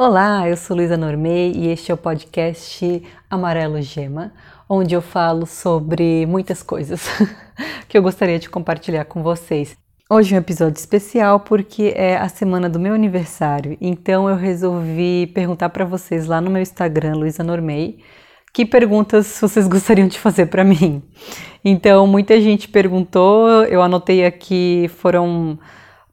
Olá, eu sou Luísa Normei e este é o podcast Amarelo Gema, onde eu falo sobre muitas coisas que eu gostaria de compartilhar com vocês. Hoje é um episódio especial porque é a semana do meu aniversário, então eu resolvi perguntar para vocês lá no meu Instagram, Luísa Normei, que perguntas vocês gostariam de fazer para mim. Então, muita gente perguntou, eu anotei aqui, foram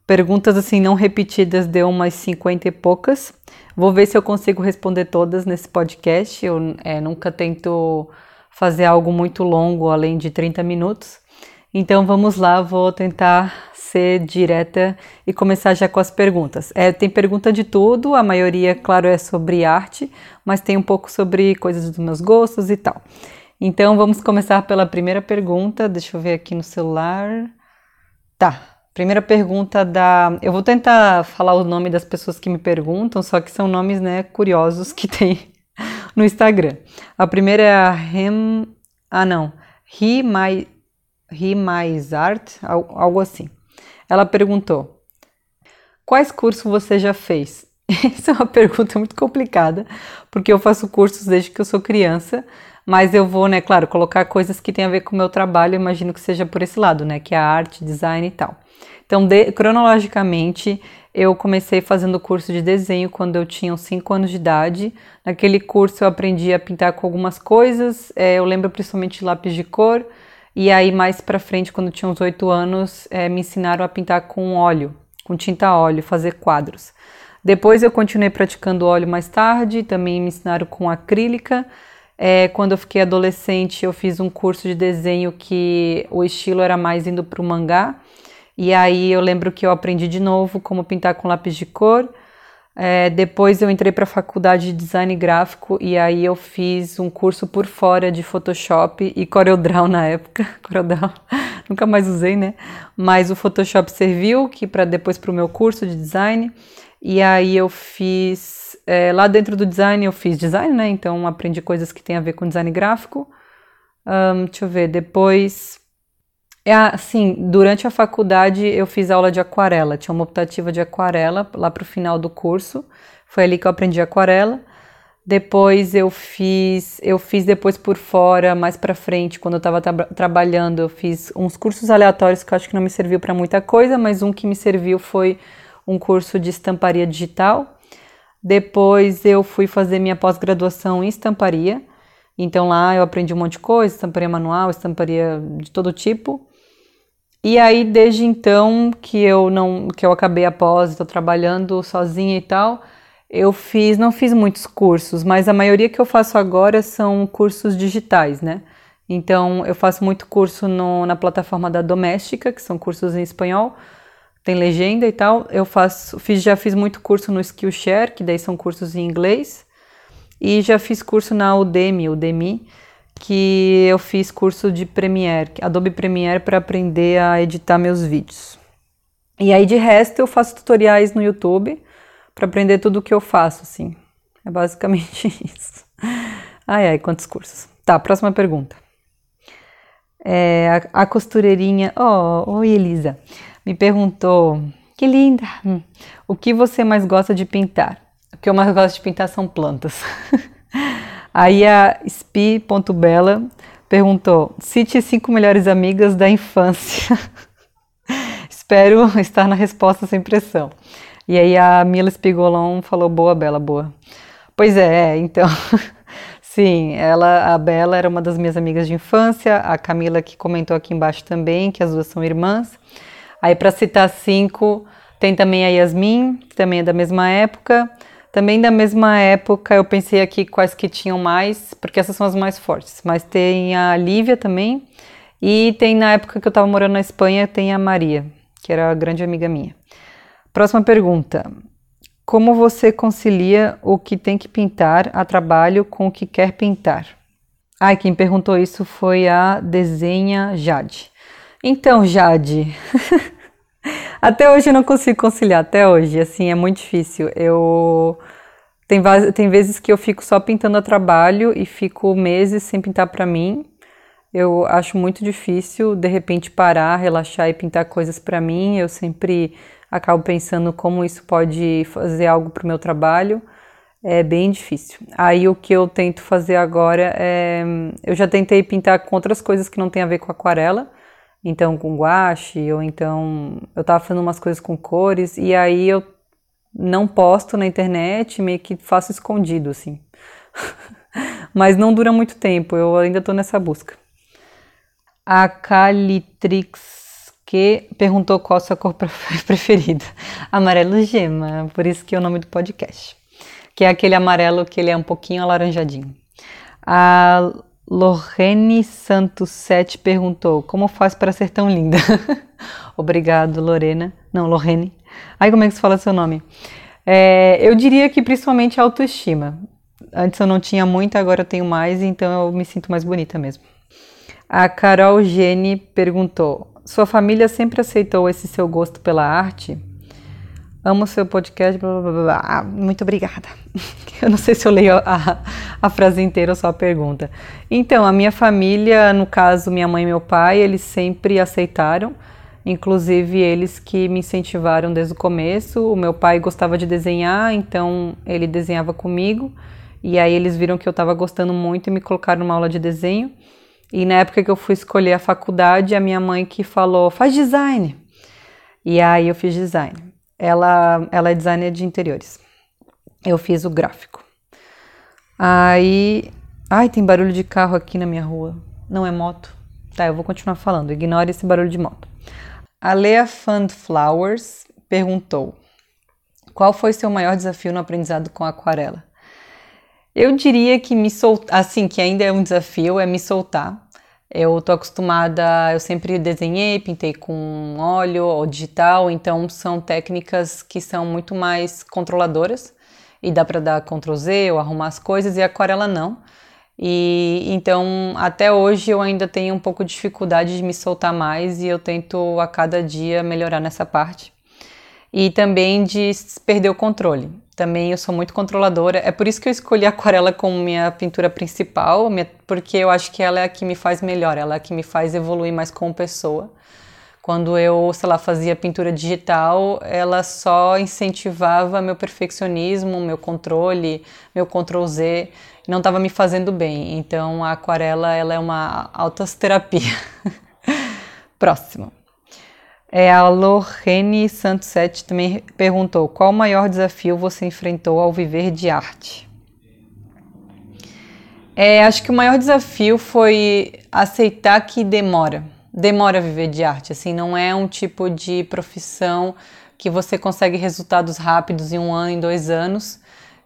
perguntas assim não repetidas, deu umas 50 e poucas. Vou ver se eu consigo responder todas nesse podcast. Eu é, nunca tento fazer algo muito longo, além de 30 minutos. Então vamos lá, vou tentar ser direta e começar já com as perguntas. É, tem pergunta de tudo, a maioria, claro, é sobre arte, mas tem um pouco sobre coisas dos meus gostos e tal. Então vamos começar pela primeira pergunta. Deixa eu ver aqui no celular. Tá. Primeira pergunta da. Eu vou tentar falar o nome das pessoas que me perguntam, só que são nomes né, curiosos que tem no Instagram. A primeira é a Rem. Ah, não. He My mais Art, algo assim. Ela perguntou: Quais cursos você já fez? Essa é uma pergunta muito complicada, porque eu faço cursos desde que eu sou criança, mas eu vou, né, claro, colocar coisas que têm a ver com o meu trabalho, imagino que seja por esse lado, né, que é a arte, design e tal. Então, de, cronologicamente, eu comecei fazendo curso de desenho quando eu tinha uns 5 anos de idade. Naquele curso eu aprendi a pintar com algumas coisas, é, eu lembro principalmente lápis de cor, e aí, mais pra frente, quando eu tinha uns oito anos, é, me ensinaram a pintar com óleo, com tinta óleo, fazer quadros. Depois eu continuei praticando óleo mais tarde, também me ensinaram com acrílica. É, quando eu fiquei adolescente, eu fiz um curso de desenho que o estilo era mais indo para o mangá. E aí eu lembro que eu aprendi de novo como pintar com lápis de cor. É, depois eu entrei para a faculdade de design gráfico e aí eu fiz um curso por fora de Photoshop e CorelDRAW na época. CorelDRAW nunca mais usei, né? Mas o Photoshop serviu que para depois para o meu curso de design. E aí eu fiz é, lá dentro do design eu fiz design, né? Então aprendi coisas que tem a ver com design gráfico. Um, deixa eu ver. Depois é assim, durante a faculdade eu fiz aula de aquarela, tinha uma optativa de aquarela lá para o final do curso. Foi ali que eu aprendi aquarela. Depois eu fiz, eu fiz depois por fora, mais para frente, quando eu estava tra trabalhando, eu fiz uns cursos aleatórios que eu acho que não me serviu para muita coisa, mas um que me serviu foi um curso de estamparia digital. Depois eu fui fazer minha pós-graduação em estamparia. Então lá eu aprendi um monte de coisa, estamparia manual, estamparia de todo tipo. E aí, desde então que eu não, que eu acabei a pós, estou trabalhando sozinha e tal, eu fiz, não fiz muitos cursos, mas a maioria que eu faço agora são cursos digitais, né? Então, eu faço muito curso no, na plataforma da Doméstica, que são cursos em espanhol, tem legenda e tal. Eu faço, fiz, já fiz muito curso no Skillshare, que daí são cursos em inglês, e já fiz curso na Udemy, Udemy, que eu fiz curso de Premiere, Adobe Premiere para aprender a editar meus vídeos. E aí de resto eu faço tutoriais no YouTube para aprender tudo o que eu faço, assim. É basicamente isso. Ai, ai, quantos cursos. Tá, próxima pergunta. É, a, a, costureirinha, oh, oi Elisa, me perguntou, que linda, hum, o que você mais gosta de pintar? O que eu mais gosto de pintar são plantas. Aí a Spi.bela perguntou: cite cinco melhores amigas da infância. Espero estar na resposta sem pressão. E aí a Mila Spigolon falou: boa, Bela, boa. Pois é, é então. Sim, ela, a Bela era uma das minhas amigas de infância, a Camila que comentou aqui embaixo também, que as duas são irmãs. Aí para citar cinco, tem também a Yasmin, que também é da mesma época. Também da mesma época, eu pensei aqui quais que tinham mais, porque essas são as mais fortes. Mas tem a Lívia também. E tem na época que eu estava morando na Espanha, tem a Maria, que era grande amiga minha. Próxima pergunta. Como você concilia o que tem que pintar a trabalho com o que quer pintar? Ai, quem perguntou isso foi a Desenha Jade. Então, Jade, Até hoje eu não consigo conciliar, até hoje, assim, é muito difícil. Eu tem, tem vezes que eu fico só pintando a trabalho e fico meses sem pintar para mim. Eu acho muito difícil de repente parar, relaxar e pintar coisas para mim. Eu sempre acabo pensando como isso pode fazer algo para o meu trabalho. É bem difícil. Aí o que eu tento fazer agora é. Eu já tentei pintar com outras coisas que não tem a ver com aquarela, então com guache, ou então eu tava fazendo umas coisas com cores, e aí eu não posto na internet, meio que faço escondido, assim. Mas não dura muito tempo, eu ainda tô nessa busca. A Calitrix que perguntou qual a sua cor preferida. Amarelo gema, por isso que é o nome do podcast. Que é aquele amarelo que ele é um pouquinho alaranjadinho. A Lorene Santos 7 perguntou: Como faz para ser tão linda? Obrigado, Lorena. Não, Lorene. Aí, como é que se fala seu nome? É, eu diria que principalmente autoestima. Antes eu não tinha muito, agora eu tenho mais, então eu me sinto mais bonita mesmo. A Carol Gene perguntou: Sua família sempre aceitou esse seu gosto pela arte? Amo seu podcast, blá, blá, blá, ah, muito obrigada. Eu não sei se eu leio a, a, frase inteira ou só a pergunta. Então, a minha família, no caso, minha mãe e meu pai, eles sempre aceitaram, inclusive eles que me incentivaram desde o começo. O meu pai gostava de desenhar, então ele desenhava comigo, e aí eles viram que eu estava gostando muito e me colocaram numa aula de desenho. E na época que eu fui escolher a faculdade, a minha mãe que falou: faz design. E aí eu fiz design. Ela, ela é designer de interiores. Eu fiz o gráfico. Aí. Ai, tem barulho de carro aqui na minha rua. Não é moto? Tá, eu vou continuar falando. Ignore esse barulho de moto. A Lea Fund Flowers perguntou: Qual foi seu maior desafio no aprendizado com aquarela? Eu diria que me soltar, assim, que ainda é um desafio, é me soltar eu tô acostumada, eu sempre desenhei, pintei com óleo ou digital, então são técnicas que são muito mais controladoras e dá para dar Ctrl Z ou arrumar as coisas e aquarela não. E então até hoje eu ainda tenho um pouco de dificuldade de me soltar mais e eu tento a cada dia melhorar nessa parte. E também de perder o controle. Também eu sou muito controladora. É por isso que eu escolhi a aquarela como minha pintura principal, porque eu acho que ela é a que me faz melhor, ela é a que me faz evoluir mais como pessoa. Quando eu, sei lá, fazia pintura digital, ela só incentivava meu perfeccionismo, meu controle, meu Ctrl Z, não estava me fazendo bem. Então a aquarela ela é uma autoterapia. Próximo. É, a Lorene Santos Sete também perguntou: qual o maior desafio você enfrentou ao viver de arte? É, acho que o maior desafio foi aceitar que demora, demora viver de arte. Assim, não é um tipo de profissão que você consegue resultados rápidos em um ano, em dois anos.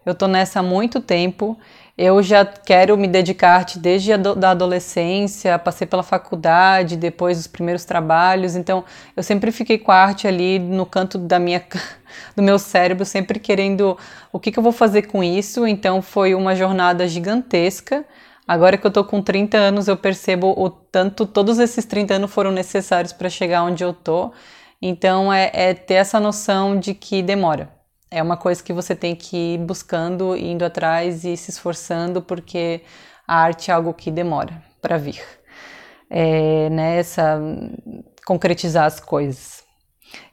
Eu tô nessa há muito tempo eu já quero me dedicar à arte desde a da adolescência, passei pela faculdade, depois os primeiros trabalhos, então eu sempre fiquei com a arte ali no canto da minha, do meu cérebro, sempre querendo o que, que eu vou fazer com isso. Então foi uma jornada gigantesca. Agora que eu tô com 30 anos, eu percebo o tanto todos esses 30 anos foram necessários para chegar onde eu tô. Então é, é ter essa noção de que demora é uma coisa que você tem que ir buscando, indo atrás e se esforçando, porque a arte é algo que demora para vir. É, né, concretizar as coisas.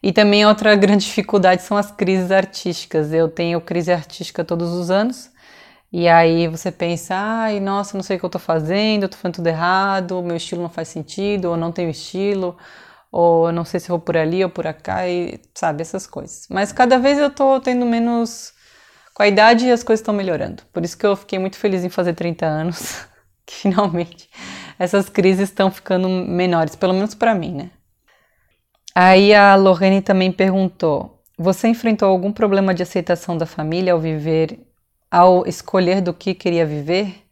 E também outra grande dificuldade são as crises artísticas. Eu tenho crise artística todos os anos, e aí você pensa, ai, nossa, não sei o que eu tô fazendo, eu tô fazendo tudo errado, meu estilo não faz sentido, ou não tenho estilo, ou não sei se vou por ali ou por cá, e sabe, essas coisas. Mas cada vez eu tô tendo menos. Com a idade as coisas estão melhorando. Por isso que eu fiquei muito feliz em fazer 30 anos, que finalmente essas crises estão ficando menores, pelo menos para mim, né? Aí a Lorene também perguntou: Você enfrentou algum problema de aceitação da família ao viver, ao escolher do que queria viver?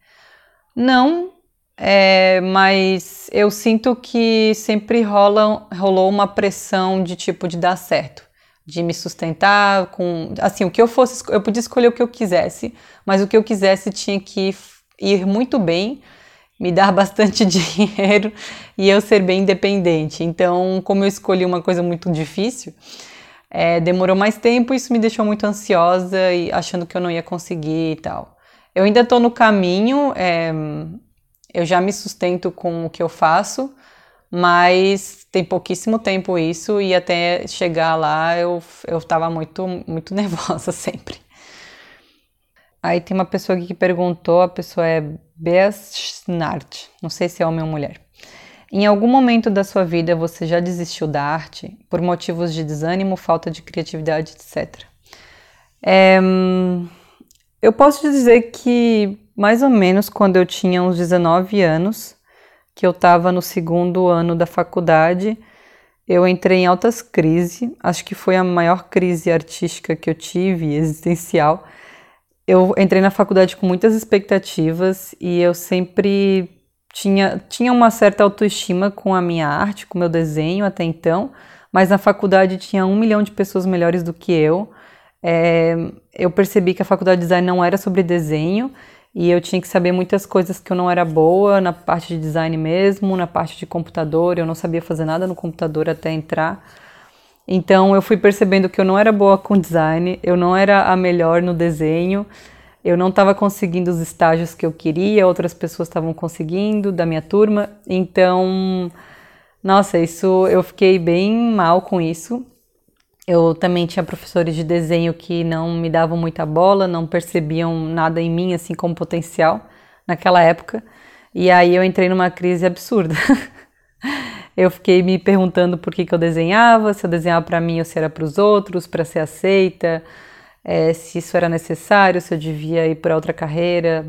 Não, é, mas eu sinto que sempre rola, rolou uma pressão de tipo de dar certo, de me sustentar com, assim, o que eu fosse, eu podia escolher o que eu quisesse, mas o que eu quisesse tinha que ir muito bem, me dar bastante dinheiro e eu ser bem independente. Então, como eu escolhi uma coisa muito difícil, é, demorou mais tempo, isso me deixou muito ansiosa e achando que eu não ia conseguir e tal. Eu ainda estou no caminho, é, eu já me sustento com o que eu faço, mas tem pouquíssimo tempo isso e até chegar lá eu eu estava muito muito nervosa sempre. Aí tem uma pessoa aqui que perguntou, a pessoa é Beasnart, não sei se é homem ou mulher. Em algum momento da sua vida você já desistiu da arte por motivos de desânimo, falta de criatividade, etc. É, eu posso dizer que mais ou menos quando eu tinha uns 19 anos, que eu estava no segundo ano da faculdade, eu entrei em altas crises. Acho que foi a maior crise artística que eu tive, existencial. Eu entrei na faculdade com muitas expectativas e eu sempre tinha, tinha uma certa autoestima com a minha arte, com o meu desenho até então, mas na faculdade tinha um milhão de pessoas melhores do que eu. É, eu percebi que a faculdade de design não era sobre desenho e eu tinha que saber muitas coisas que eu não era boa na parte de design mesmo, na parte de computador, eu não sabia fazer nada no computador até entrar. Então eu fui percebendo que eu não era boa com design, eu não era a melhor no desenho eu não estava conseguindo os estágios que eu queria, outras pessoas estavam conseguindo da minha turma, então, nossa, isso eu fiquei bem mal com isso. Eu também tinha professores de desenho que não me davam muita bola, não percebiam nada em mim assim como potencial naquela época. E aí eu entrei numa crise absurda. eu fiquei me perguntando por que, que eu desenhava, se eu desenhava para mim ou se era para os outros, para ser aceita é, se isso era necessário, se eu devia ir para outra carreira,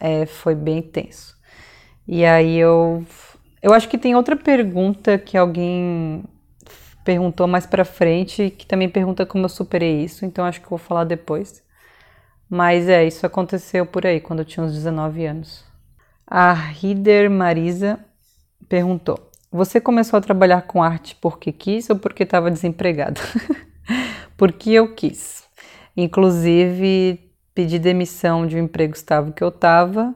é, foi bem tenso. E aí eu, eu acho que tem outra pergunta que alguém perguntou mais para frente, que também pergunta como eu superei isso, então acho que vou falar depois. Mas é, isso aconteceu por aí, quando eu tinha uns 19 anos. A Rider Marisa perguntou: Você começou a trabalhar com arte porque quis ou porque estava desempregada? porque eu quis. Inclusive, pedi demissão de um emprego estável que eu estava,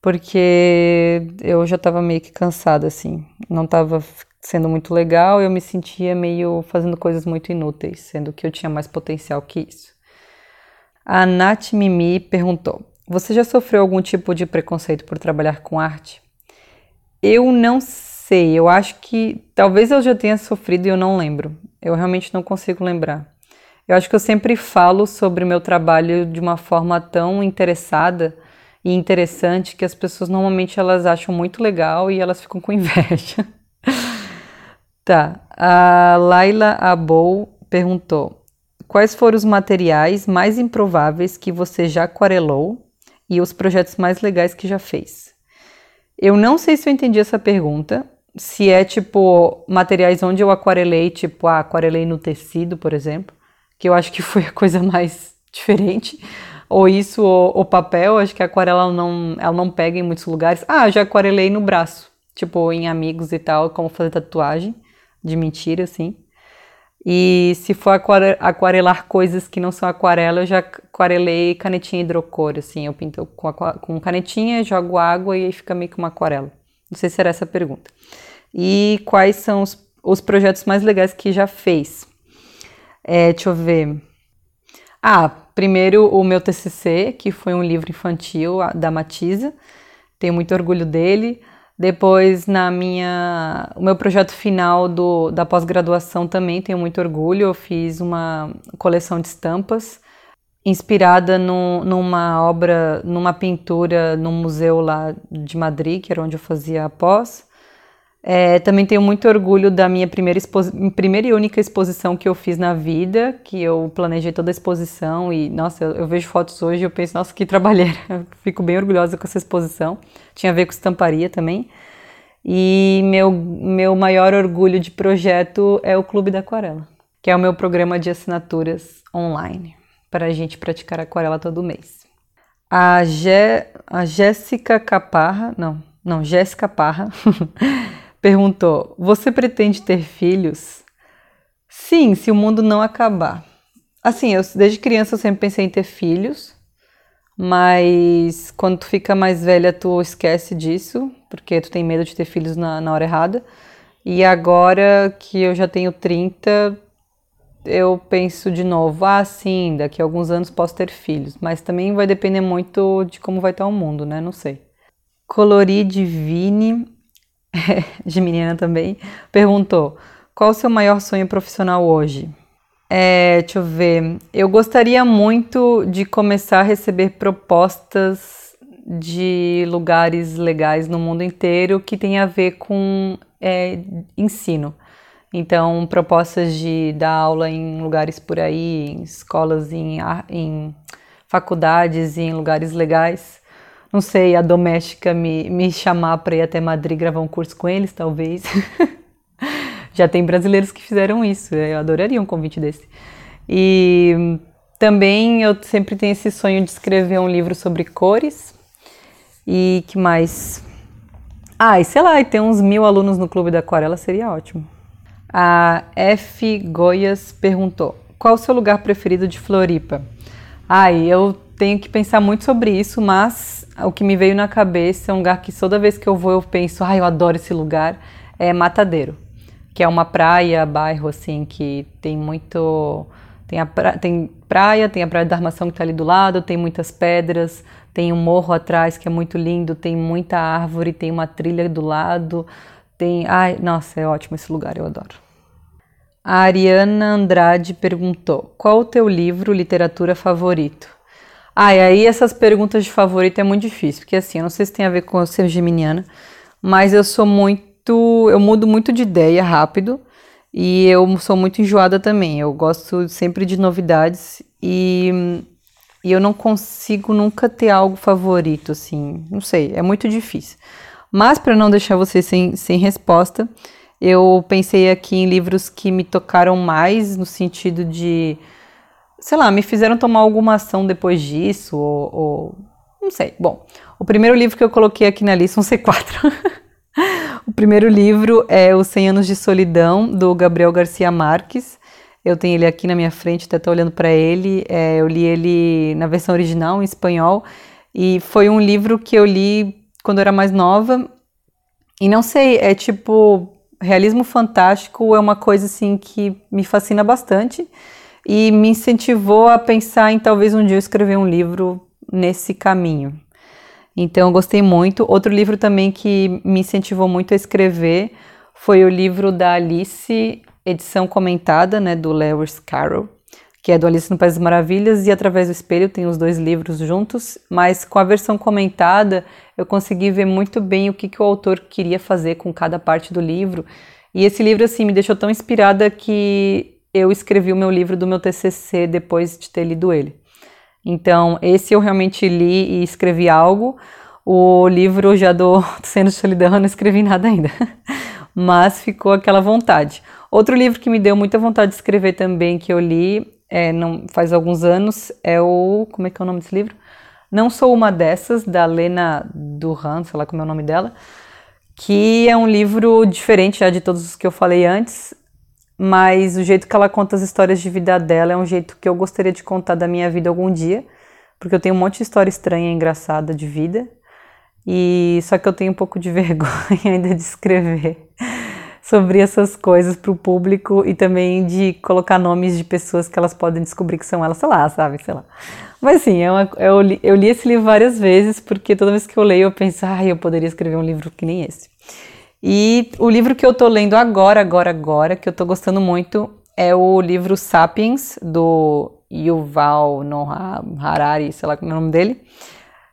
porque eu já estava meio que cansada, assim. Não estava sendo muito legal, eu me sentia meio fazendo coisas muito inúteis, sendo que eu tinha mais potencial que isso. A Nath Mimi perguntou: Você já sofreu algum tipo de preconceito por trabalhar com arte? Eu não sei, eu acho que talvez eu já tenha sofrido e eu não lembro. Eu realmente não consigo lembrar. Eu acho que eu sempre falo sobre o meu trabalho de uma forma tão interessada e interessante que as pessoas normalmente elas acham muito legal e elas ficam com inveja. Tá. A Laila Abou perguntou: Quais foram os materiais mais improváveis que você já aquarelou e os projetos mais legais que já fez? Eu não sei se eu entendi essa pergunta. Se é tipo materiais onde eu aquarelei, tipo, ah, aquarelei no tecido, por exemplo que eu acho que foi a coisa mais diferente. Ou isso, ou o papel, acho que a aquarela não, ela não pega em muitos lugares. Ah, já aquarelei no braço, tipo em amigos e tal, como fazer tatuagem, de mentira, assim. E se for aquarelar coisas que não são aquarela, eu já aquarelei canetinha hidrocor, assim, eu pinto com, com canetinha, jogo água e aí fica meio que uma aquarela. Não sei se era essa a pergunta. E quais são os, os projetos mais legais que já fez? É, deixa eu ver. Ah, primeiro o meu TCC, que foi um livro infantil da Matisa. Tenho muito orgulho dele. Depois, na minha, o meu projeto final do, da pós-graduação também tenho muito orgulho. Eu fiz uma coleção de estampas inspirada no, numa obra, numa pintura num museu lá de Madrid, que era onde eu fazia a pós. É, também tenho muito orgulho da minha primeira, primeira e única exposição que eu fiz na vida, que eu planejei toda a exposição e, nossa, eu, eu vejo fotos hoje e eu penso, nossa, que trabalheira. Fico bem orgulhosa com essa exposição. Tinha a ver com estamparia também. E meu, meu maior orgulho de projeto é o Clube da Aquarela, que é o meu programa de assinaturas online, para a gente praticar aquarela todo mês. A, Gé, a Jéssica Caparra, não, não, Jéssica Parra, perguntou: Você pretende ter filhos? Sim, se o mundo não acabar. Assim, eu desde criança eu sempre pensei em ter filhos, mas quando tu fica mais velha tu esquece disso, porque tu tem medo de ter filhos na, na hora errada. E agora que eu já tenho 30, eu penso de novo, ah, sim, daqui a alguns anos posso ter filhos, mas também vai depender muito de como vai estar o mundo, né? Não sei. Colorir Divine de menina também, perguntou: qual o seu maior sonho profissional hoje? É, deixa eu ver. Eu gostaria muito de começar a receber propostas de lugares legais no mundo inteiro que tem a ver com é, ensino. Então, propostas de dar aula em lugares por aí, em escolas, em, em faculdades, em lugares legais. Não sei, a doméstica me, me chamar para ir até Madrid gravar um curso com eles, talvez. Já tem brasileiros que fizeram isso, eu adoraria um convite desse. E também eu sempre tenho esse sonho de escrever um livro sobre cores. E que mais? Ah, e sei lá, e ter uns mil alunos no Clube da Aquarela seria ótimo. A F. Goias perguntou: Qual o seu lugar preferido de Floripa? Ai, eu tenho que pensar muito sobre isso, mas o que me veio na cabeça é um lugar que toda vez que eu vou eu penso: Ai, eu adoro esse lugar. É Matadeiro, que é uma praia, bairro assim, que tem muito. Tem, a pra... tem praia, tem a Praia da Armação que está ali do lado, tem muitas pedras, tem um morro atrás que é muito lindo, tem muita árvore, tem uma trilha do lado. Tem. Ai, nossa, é ótimo esse lugar, eu adoro. A Ariana Andrade perguntou: Qual o teu livro, literatura favorito? Ah, e aí essas perguntas de favorito é muito difícil, porque assim, eu não sei se tem a ver com ser geminiana, mas eu sou muito. Eu mudo muito de ideia rápido e eu sou muito enjoada também. Eu gosto sempre de novidades e, e eu não consigo nunca ter algo favorito, assim. Não sei, é muito difícil. Mas para não deixar você sem, sem resposta, eu pensei aqui em livros que me tocaram mais no sentido de, sei lá, me fizeram tomar alguma ação depois disso, ou, ou não sei. Bom, o primeiro livro que eu coloquei aqui na lista, um C4. o primeiro livro é Os 100 Anos de Solidão, do Gabriel Garcia Marques. Eu tenho ele aqui na minha frente, até estou olhando para ele. É, eu li ele na versão original, em espanhol, e foi um livro que eu li quando eu era mais nova. E não sei, é tipo, realismo fantástico é uma coisa assim que me fascina bastante e me incentivou a pensar em talvez um dia eu escrever um livro nesse caminho. Então eu gostei muito. Outro livro também que me incentivou muito a escrever foi o livro da Alice, edição comentada, né, do Lewis Carroll que é do Alice no País das Maravilhas, e Através do Espelho, tem os dois livros juntos, mas com a versão comentada eu consegui ver muito bem o que, que o autor queria fazer com cada parte do livro. E esse livro, assim, me deixou tão inspirada que eu escrevi o meu livro do meu TCC depois de ter lido ele. Então, esse eu realmente li e escrevi algo. O livro já do Sendo Solidão eu não escrevi nada ainda, mas ficou aquela vontade. Outro livro que me deu muita vontade de escrever também, que eu li, é, não, faz alguns anos, é o. Como é que é o nome desse livro? Não Sou Uma Dessas, da Lena Duran, sei lá como é o nome dela, que é um livro diferente já de todos os que eu falei antes, mas o jeito que ela conta as histórias de vida dela é um jeito que eu gostaria de contar da minha vida algum dia, porque eu tenho um monte de história estranha e engraçada de vida, e só que eu tenho um pouco de vergonha ainda de escrever sobre essas coisas para o público e também de colocar nomes de pessoas que elas podem descobrir que são elas, sei lá, sabe, sei lá. Mas assim, é uma, eu, li, eu li esse livro várias vezes porque toda vez que eu leio eu penso, ai, eu poderia escrever um livro que nem esse. E o livro que eu tô lendo agora, agora, agora, que eu tô gostando muito, é o livro Sapiens, do Yuval Noah Harari, sei lá como é o nome dele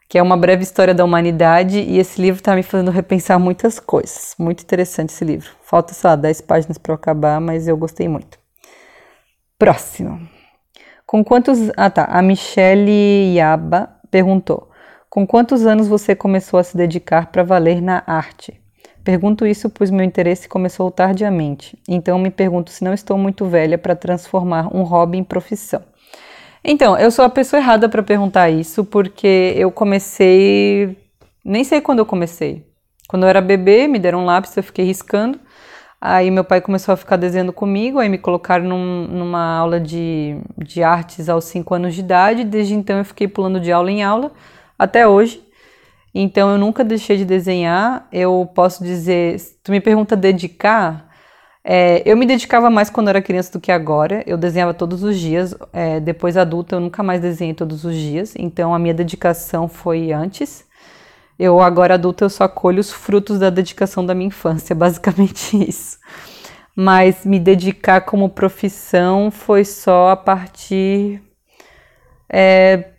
que é uma breve história da humanidade, e esse livro está me fazendo repensar muitas coisas. Muito interessante esse livro. Falta, sei lá, 10 páginas para acabar, mas eu gostei muito. Próximo. Com quantos. Ah, tá. A Michelle Yaba perguntou: Com quantos anos você começou a se dedicar para valer na arte? Pergunto isso pois meu interesse começou tardiamente, então me pergunto se não estou muito velha para transformar um hobby em profissão. Então, eu sou a pessoa errada para perguntar isso, porque eu comecei. Nem sei quando eu comecei. Quando eu era bebê, me deram um lápis, eu fiquei riscando. Aí meu pai começou a ficar desenhando comigo, aí me colocaram num, numa aula de, de artes aos 5 anos de idade. Desde então eu fiquei pulando de aula em aula, até hoje. Então eu nunca deixei de desenhar. Eu posso dizer, tu me pergunta dedicar, é, eu me dedicava mais quando era criança do que agora. Eu desenhava todos os dias. É, depois adulta, eu nunca mais desenhei todos os dias. Então a minha dedicação foi antes. Eu agora adulta eu só colho os frutos da dedicação da minha infância, basicamente isso. mas me dedicar como profissão foi só a partir é,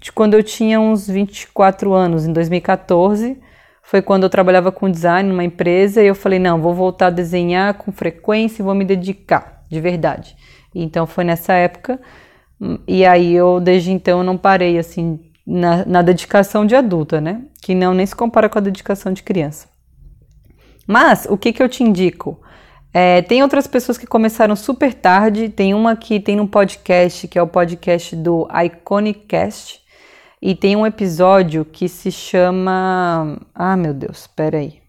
de quando eu tinha uns 24 anos, em 2014. Foi quando eu trabalhava com design numa empresa e eu falei: não, vou voltar a desenhar com frequência e vou me dedicar, de verdade. Então foi nessa época. E aí eu, desde então, não parei assim na, na dedicação de adulta, né? Que não nem se compara com a dedicação de criança. Mas o que, que eu te indico? É, tem outras pessoas que começaram super tarde. Tem uma que tem um podcast, que é o podcast do Iconicast. E tem um episódio que se chama. Ah, meu Deus, peraí.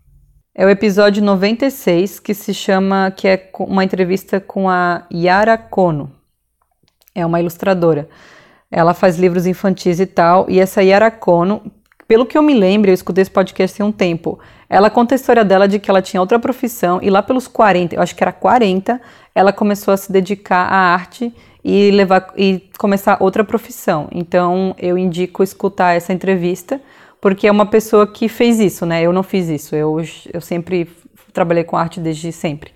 É o episódio 96, que se chama. que é uma entrevista com a Yara Kono. É uma ilustradora. Ela faz livros infantis e tal. E essa Yara Kono, pelo que eu me lembro, eu escutei esse podcast há um tempo. Ela conta a história dela de que ela tinha outra profissão e lá pelos 40, eu acho que era 40, ela começou a se dedicar à arte e levar e começar outra profissão. Então, eu indico escutar essa entrevista, porque é uma pessoa que fez isso, né? Eu não fiz isso. Eu, eu sempre trabalhei com arte desde sempre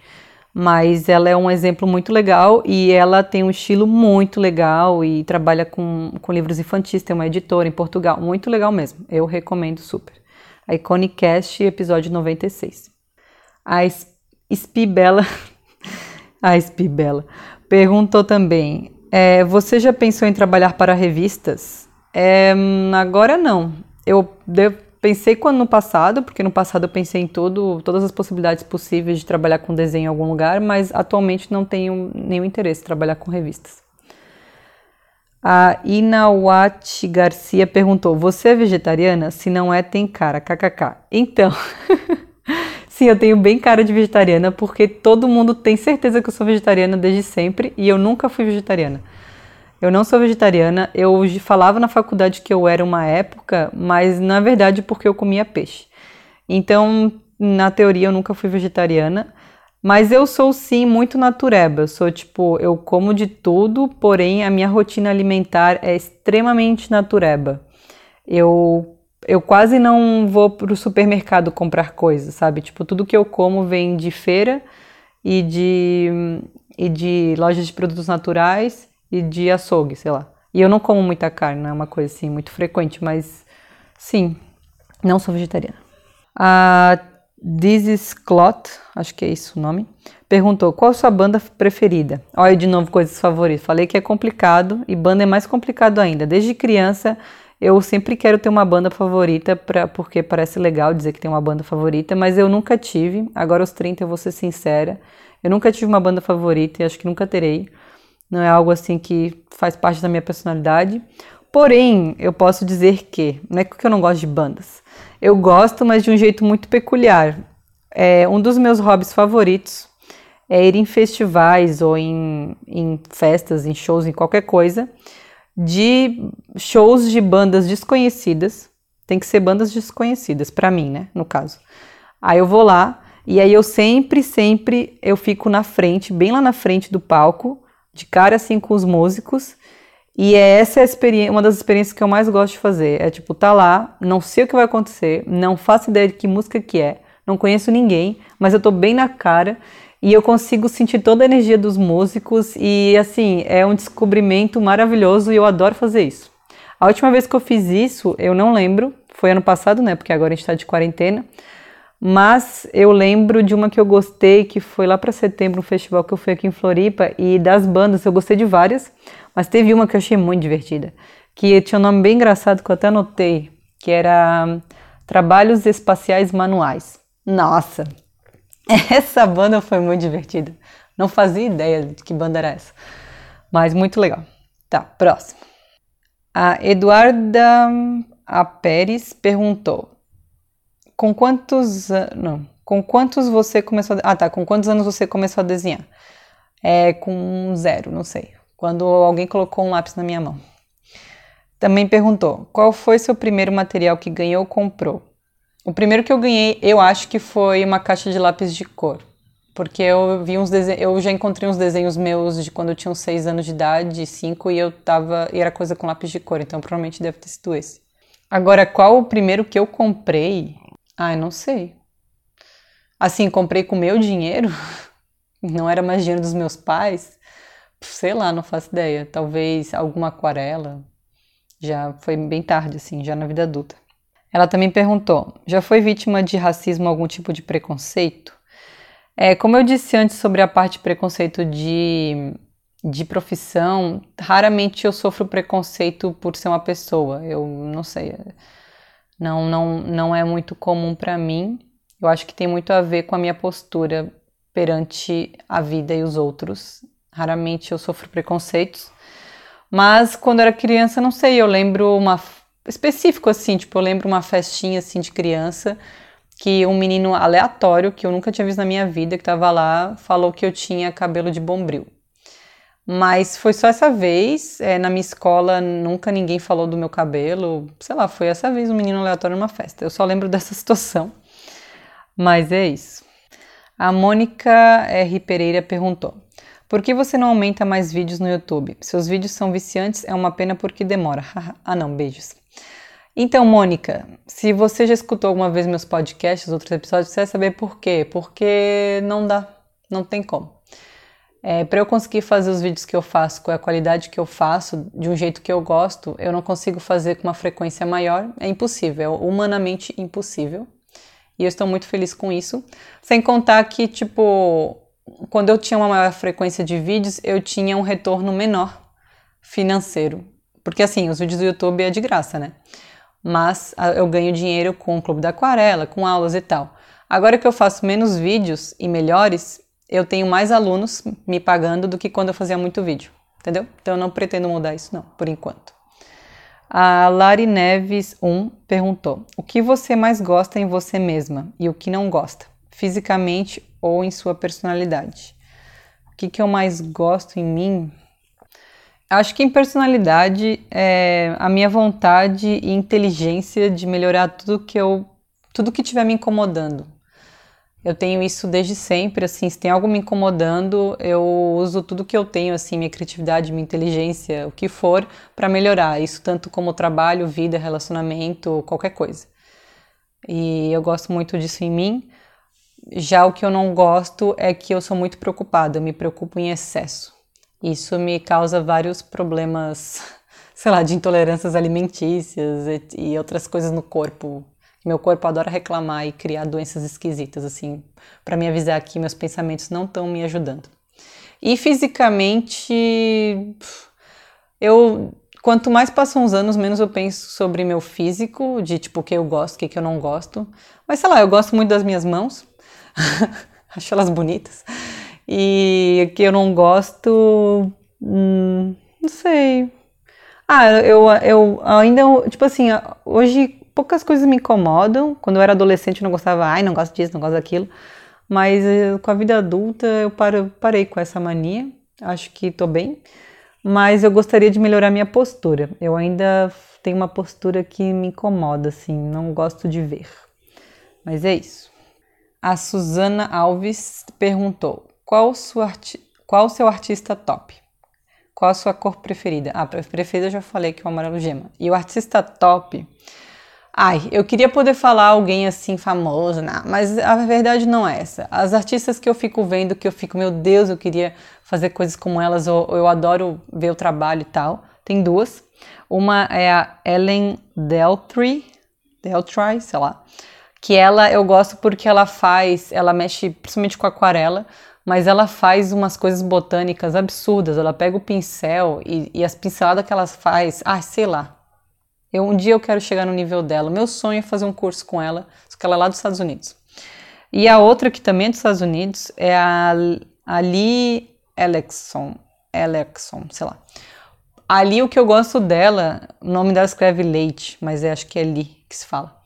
mas ela é um exemplo muito legal e ela tem um estilo muito legal e trabalha com, com livros infantis, tem uma editora em Portugal, muito legal mesmo, eu recomendo super. A Iconicast, episódio 96. A Spibela, a Spibela, perguntou também, é, você já pensou em trabalhar para revistas? É, agora não, eu devo Pensei quando no passado, porque no passado eu pensei em todo, todas as possibilidades possíveis de trabalhar com desenho em algum lugar, mas atualmente não tenho nenhum interesse em trabalhar com revistas. A Inawati Garcia perguntou: Você é vegetariana? Se não é, tem cara, kkk. Então, sim, eu tenho bem cara de vegetariana, porque todo mundo tem certeza que eu sou vegetariana desde sempre e eu nunca fui vegetariana. Eu não sou vegetariana, eu falava na faculdade que eu era uma época, mas na verdade porque eu comia peixe. Então, na teoria eu nunca fui vegetariana, mas eu sou sim muito natureba. Eu sou tipo, eu como de tudo, porém a minha rotina alimentar é extremamente natureba. Eu eu quase não vou pro supermercado comprar coisas, sabe? Tipo, tudo que eu como vem de feira e de e de lojas de produtos naturais e de açougue, sei lá. E eu não como muita carne, não é uma coisa assim muito frequente, mas sim, não sou vegetariana. A Is Clot, acho que é isso o nome, perguntou qual sua banda preferida. Olha de novo coisas favoritas. Falei que é complicado e banda é mais complicado ainda. Desde criança eu sempre quero ter uma banda favorita pra, porque parece legal dizer que tem uma banda favorita, mas eu nunca tive. Agora aos 30 eu vou ser sincera, eu nunca tive uma banda favorita e acho que nunca terei não é algo assim que faz parte da minha personalidade. Porém, eu posso dizer que, não é que eu não gosto de bandas, eu gosto, mas de um jeito muito peculiar. É, um dos meus hobbies favoritos é ir em festivais ou em, em festas, em shows, em qualquer coisa, de shows de bandas desconhecidas. Tem que ser bandas desconhecidas, para mim, né? No caso. Aí eu vou lá e aí eu sempre, sempre eu fico na frente, bem lá na frente do palco, de cara assim com os músicos. E é essa é uma das experiências que eu mais gosto de fazer. É tipo, tá lá, não sei o que vai acontecer, não faço ideia de que música que é, não conheço ninguém, mas eu tô bem na cara e eu consigo sentir toda a energia dos músicos e assim, é um descobrimento maravilhoso e eu adoro fazer isso. A última vez que eu fiz isso, eu não lembro, foi ano passado, né? Porque agora a gente tá de quarentena. Mas eu lembro de uma que eu gostei, que foi lá para setembro, um festival que eu fui aqui em Floripa, e das bandas, eu gostei de várias, mas teve uma que eu achei muito divertida, que tinha um nome bem engraçado que eu até anotei, que era Trabalhos Espaciais Manuais. Nossa, essa banda foi muito divertida. Não fazia ideia de que banda era essa, mas muito legal. Tá, próximo. A Eduarda A. Perguntou: com quantos não, com quantos você começou a, ah tá, com quantos anos você começou a desenhar? É com zero, não sei. Quando alguém colocou um lápis na minha mão. Também perguntou: qual foi seu primeiro material que ganhou ou comprou? O primeiro que eu ganhei, eu acho que foi uma caixa de lápis de cor. Porque eu vi uns eu já encontrei uns desenhos meus de quando eu tinha uns 6 anos de idade, 5, e eu tava. E era coisa com lápis de cor, então provavelmente deve ter sido esse. Agora, qual o primeiro que eu comprei? Ai, não sei. Assim, comprei com meu dinheiro? não era mais dinheiro dos meus pais, sei lá, não faço ideia. Talvez alguma aquarela. Já foi bem tarde, assim, já na vida adulta. Ela também perguntou: já foi vítima de racismo, algum tipo de preconceito? É, como eu disse antes sobre a parte de preconceito de, de profissão, raramente eu sofro preconceito por ser uma pessoa. Eu não sei. Não, não, não é muito comum para mim. Eu acho que tem muito a ver com a minha postura perante a vida e os outros. Raramente eu sofro preconceitos. Mas quando eu era criança, não sei, eu lembro uma específico assim, tipo, eu lembro uma festinha assim de criança que um menino aleatório que eu nunca tinha visto na minha vida, que estava lá, falou que eu tinha cabelo de bombril. Mas foi só essa vez, é, na minha escola nunca ninguém falou do meu cabelo, sei lá, foi essa vez um menino aleatório numa festa. Eu só lembro dessa situação. Mas é isso. A Mônica R. Pereira perguntou: Por que você não aumenta mais vídeos no YouTube? Seus vídeos são viciantes, é uma pena porque demora. ah, não, beijos. Então, Mônica, se você já escutou alguma vez meus podcasts, outros episódios, você vai saber por quê. Porque não dá, não tem como. É, para eu conseguir fazer os vídeos que eu faço com a qualidade que eu faço, de um jeito que eu gosto, eu não consigo fazer com uma frequência maior. É impossível, é humanamente impossível. E eu estou muito feliz com isso. Sem contar que, tipo, quando eu tinha uma maior frequência de vídeos, eu tinha um retorno menor financeiro. Porque assim, os vídeos do YouTube é de graça, né? Mas eu ganho dinheiro com o Clube da Aquarela, com aulas e tal. Agora que eu faço menos vídeos e melhores, eu tenho mais alunos me pagando do que quando eu fazia muito vídeo, entendeu? Então eu não pretendo mudar isso não, por enquanto. A Lari Neves 1 perguntou: O que você mais gosta em você mesma e o que não gosta, fisicamente ou em sua personalidade? O que, que eu mais gosto em mim? Acho que em personalidade é a minha vontade e inteligência de melhorar tudo que eu tudo que estiver me incomodando. Eu tenho isso desde sempre, assim, se tem algo me incomodando, eu uso tudo que eu tenho, assim, minha criatividade, minha inteligência, o que for, para melhorar. Isso tanto como trabalho, vida, relacionamento, qualquer coisa. E eu gosto muito disso em mim. Já o que eu não gosto é que eu sou muito preocupada, eu me preocupo em excesso. Isso me causa vários problemas, sei lá, de intolerâncias alimentícias e, outras coisas no corpo meu corpo adora reclamar e criar doenças esquisitas, assim, para me avisar que meus pensamentos não estão me ajudando. E fisicamente, eu quanto mais passam os anos, menos eu penso sobre meu físico, de tipo o que eu gosto, o que, eu não gosto. Mas sei lá, eu gosto muito das minhas mãos, acho elas bonitas. E o que eu não gosto, hum, não sei. Ah, eu, eu ainda, tipo assim, hoje poucas coisas me incomodam. Quando eu era adolescente eu não gostava, ai, não gosto disso, não gosto daquilo. Mas eh, com a vida adulta eu parei com essa mania. Acho que tô bem. Mas eu gostaria de melhorar minha postura. Eu ainda tenho uma postura que me incomoda, assim, não gosto de ver. Mas é isso. A Suzana Alves perguntou: qual, sua qual seu artista top? Qual a sua cor preferida? Ah, preferida eu já falei que é o amarelo gema. E o artista top Ai, eu queria poder falar alguém assim famoso, né? mas a verdade não é essa. As artistas que eu fico vendo, que eu fico, meu Deus, eu queria fazer coisas como elas, ou, ou eu adoro ver o trabalho e tal. Tem duas. Uma é a Ellen Deltry, Deltry, sei lá. Que ela eu gosto porque ela faz, ela mexe principalmente com aquarela, mas ela faz umas coisas botânicas absurdas. Ela pega o pincel e, e as pinceladas que ela faz, ah, sei lá, eu, um dia eu quero chegar no nível dela. Meu sonho é fazer um curso com ela, só que ela é lá dos Estados Unidos. E a outra que também é dos Estados Unidos é a, a Lee Alexson, Alexson, sei lá. Ali o que eu gosto dela, o nome dela escreve Leite, mas é, acho que é Lee que se fala.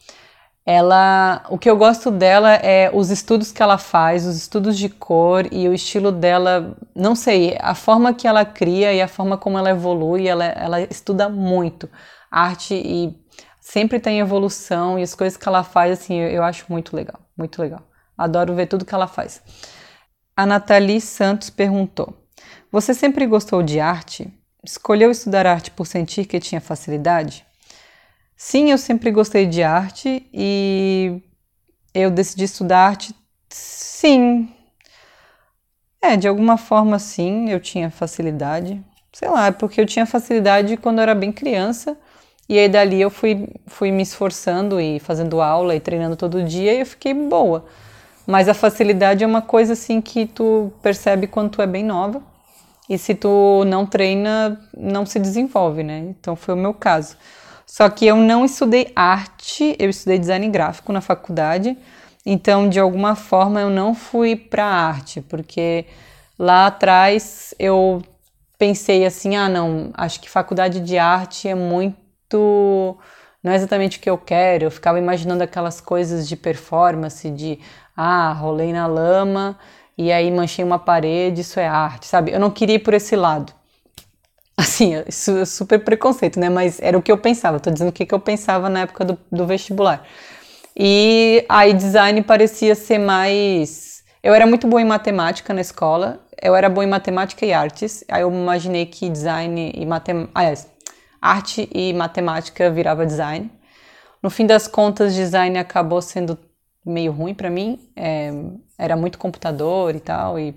Ela, o que eu gosto dela é os estudos que ela faz, os estudos de cor e o estilo dela, não sei, a forma que ela cria e a forma como ela evolui, ela, ela estuda muito arte e sempre tem evolução e as coisas que ela faz, assim, eu, eu acho muito legal, muito legal. Adoro ver tudo que ela faz. A Nathalie Santos perguntou: Você sempre gostou de arte? Escolheu estudar arte por sentir que tinha facilidade? Sim, eu sempre gostei de arte e eu decidi estudar arte, sim. É, de alguma forma sim, eu tinha facilidade. Sei lá, é porque eu tinha facilidade quando eu era bem criança. E aí dali eu fui, fui me esforçando e fazendo aula e treinando todo dia e eu fiquei boa. Mas a facilidade é uma coisa assim que tu percebe quando tu é bem nova. E se tu não treina, não se desenvolve, né? Então foi o meu caso. Só que eu não estudei arte, eu estudei design gráfico na faculdade. Então, de alguma forma, eu não fui para arte, porque lá atrás eu pensei assim: ah, não, acho que faculdade de arte é muito. Não é exatamente o que eu quero. Eu ficava imaginando aquelas coisas de performance, de ah, rolei na lama e aí manchei uma parede, isso é arte, sabe? Eu não queria ir por esse lado. Assim, isso é super preconceito, né? Mas era o que eu pensava. Tô dizendo o que eu pensava na época do, do vestibular. E aí design parecia ser mais. Eu era muito boa em matemática na escola. Eu era boa em matemática e artes. Aí eu imaginei que design e matemática. Aliás, arte e matemática virava design. No fim das contas, design acabou sendo meio ruim para mim. É, era muito computador e tal. E,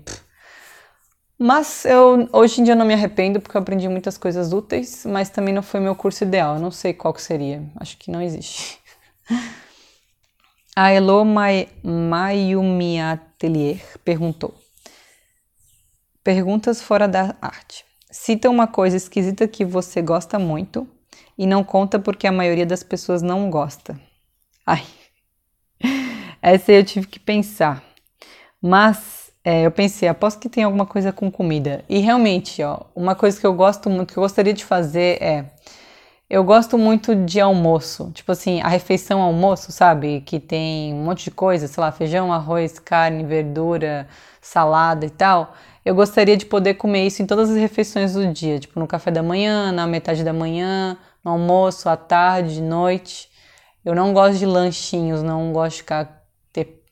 mas eu hoje em dia não me arrependo porque eu aprendi muitas coisas úteis, mas também não foi meu curso ideal. Eu não sei qual que seria. Acho que não existe. A Elo Mayumi Atelier perguntou: Perguntas fora da arte. Cita uma coisa esquisita que você gosta muito e não conta porque a maioria das pessoas não gosta. Ai, essa eu tive que pensar. Mas é, eu pensei, aposto que tem alguma coisa com comida. E realmente, ó, uma coisa que eu gosto muito, que eu gostaria de fazer é. Eu gosto muito de almoço, tipo assim, a refeição almoço, sabe? Que tem um monte de coisa, sei lá, feijão, arroz, carne, verdura, salada e tal. Eu gostaria de poder comer isso em todas as refeições do dia, tipo no café da manhã, na metade da manhã, no almoço, à tarde, de noite. Eu não gosto de lanchinhos, não gosto de ficar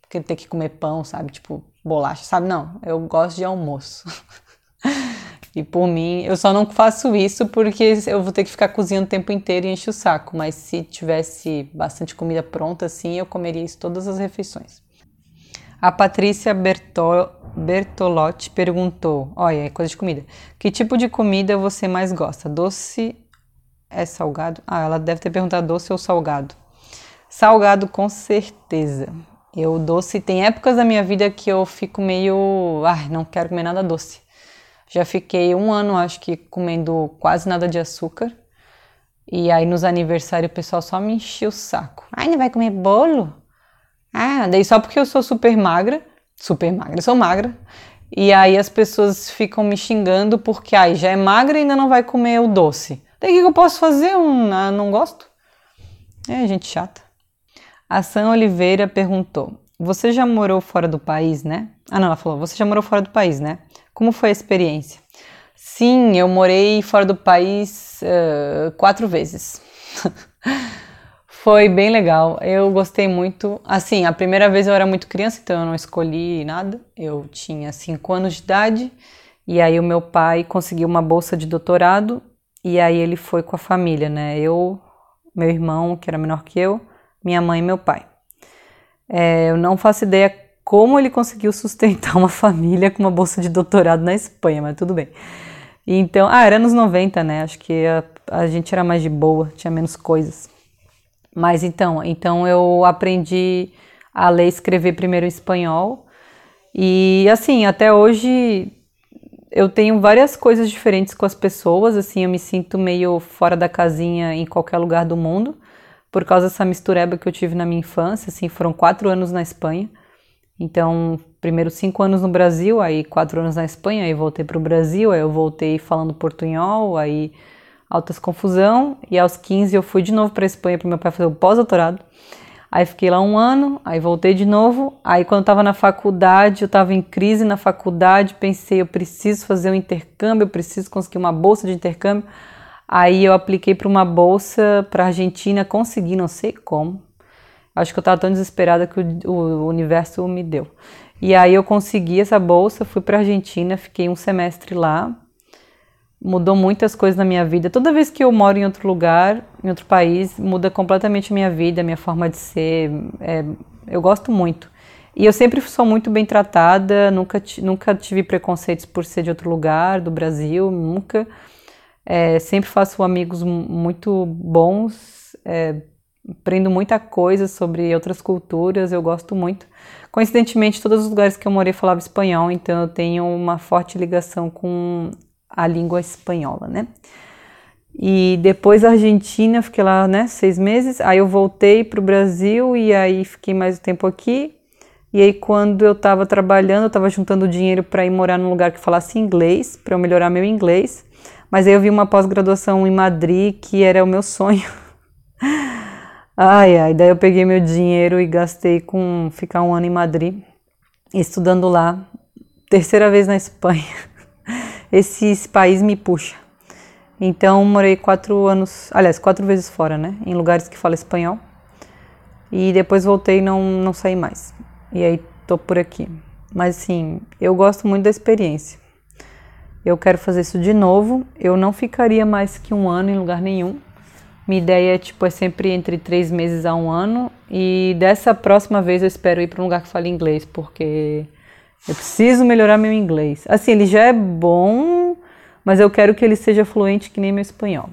ter que comer pão, sabe? Tipo, bolacha, sabe? Não, eu gosto de almoço. e por mim, eu só não faço isso porque eu vou ter que ficar cozinhando o tempo inteiro e enche o saco. Mas se tivesse bastante comida pronta, assim, eu comeria isso todas as refeições. A Patrícia Bertol Bertolotti perguntou: Olha, é coisa de comida. Que tipo de comida você mais gosta? Doce é salgado? Ah, ela deve ter perguntado doce ou salgado. Salgado, com certeza. Eu doce, tem épocas da minha vida que eu fico meio, ai, não quero comer nada doce. Já fiquei um ano, acho que, comendo quase nada de açúcar. E aí nos aniversários o pessoal só me enchia o saco. Ai, não vai comer bolo? Ah, daí só porque eu sou super magra, super magra, eu sou magra. E aí as pessoas ficam me xingando porque, ai, já é magra e ainda não vai comer o doce. O que eu posso fazer? Eu ah, não gosto. É gente chata. A Sam Oliveira perguntou: Você já morou fora do país, né? Ah, não, ela falou: Você já morou fora do país, né? Como foi a experiência? Sim, eu morei fora do país uh, quatro vezes. foi bem legal. Eu gostei muito. Assim, a primeira vez eu era muito criança, então eu não escolhi nada. Eu tinha cinco anos de idade e aí o meu pai conseguiu uma bolsa de doutorado e aí ele foi com a família, né? Eu, meu irmão, que era menor que eu, minha mãe e meu pai. É, eu não faço ideia como ele conseguiu sustentar uma família com uma bolsa de doutorado na Espanha, mas tudo bem. Então, ah, era nos 90, né? Acho que a, a gente era mais de boa, tinha menos coisas. Mas então, então eu aprendi a ler e escrever primeiro em espanhol. E assim, até hoje eu tenho várias coisas diferentes com as pessoas, assim, eu me sinto meio fora da casinha em qualquer lugar do mundo por causa dessa mistureba que eu tive na minha infância, assim, foram quatro anos na Espanha. Então, primeiro cinco anos no Brasil, aí quatro anos na Espanha, aí voltei para o Brasil, aí eu voltei falando portunhol, aí altas confusão, e aos 15 eu fui de novo para Espanha para meu pai fazer o pós-doutorado. Aí fiquei lá um ano, aí voltei de novo. Aí quando estava na faculdade, eu estava em crise na faculdade, pensei, eu preciso fazer um intercâmbio, eu preciso conseguir uma bolsa de intercâmbio. Aí eu apliquei para uma bolsa para Argentina, consegui, não sei como. Acho que eu estava tão desesperada que o, o, universo me deu. E aí eu consegui essa bolsa, fui para Argentina, fiquei um semestre lá. Mudou muitas coisas na minha vida. Toda vez que eu moro em outro lugar, em outro país, muda completamente a minha vida, a minha forma de ser. É, eu gosto muito. E eu sempre sou muito bem tratada, nunca, nunca tive preconceitos por ser de outro lugar, do Brasil, nunca. É, sempre faço amigos muito bons, é, aprendo muita coisa sobre outras culturas, eu gosto muito. Coincidentemente, todos os lugares que eu morei falavam espanhol, então eu tenho uma forte ligação com a língua espanhola, né? E depois a Argentina, fiquei lá, né, seis meses. Aí eu voltei para o Brasil e aí fiquei mais um tempo aqui. E aí quando eu estava trabalhando, eu estava juntando dinheiro para ir morar num lugar que falasse inglês, para eu melhorar meu inglês. Mas aí eu vi uma pós-graduação em Madrid que era o meu sonho. ai, ai, daí eu peguei meu dinheiro e gastei com ficar um ano em Madrid, estudando lá. Terceira vez na Espanha. Esse, esse país me puxa. Então, morei quatro anos, aliás, quatro vezes fora, né? Em lugares que falam espanhol. E depois voltei e não, não saí mais. E aí tô por aqui. Mas assim, eu gosto muito da experiência. Eu quero fazer isso de novo. Eu não ficaria mais que um ano em lugar nenhum. Minha ideia é, tipo, é sempre entre três meses a um ano. E dessa próxima vez eu espero ir para um lugar que fale inglês, porque eu preciso melhorar meu inglês. Assim, ele já é bom, mas eu quero que ele seja fluente que nem meu espanhol.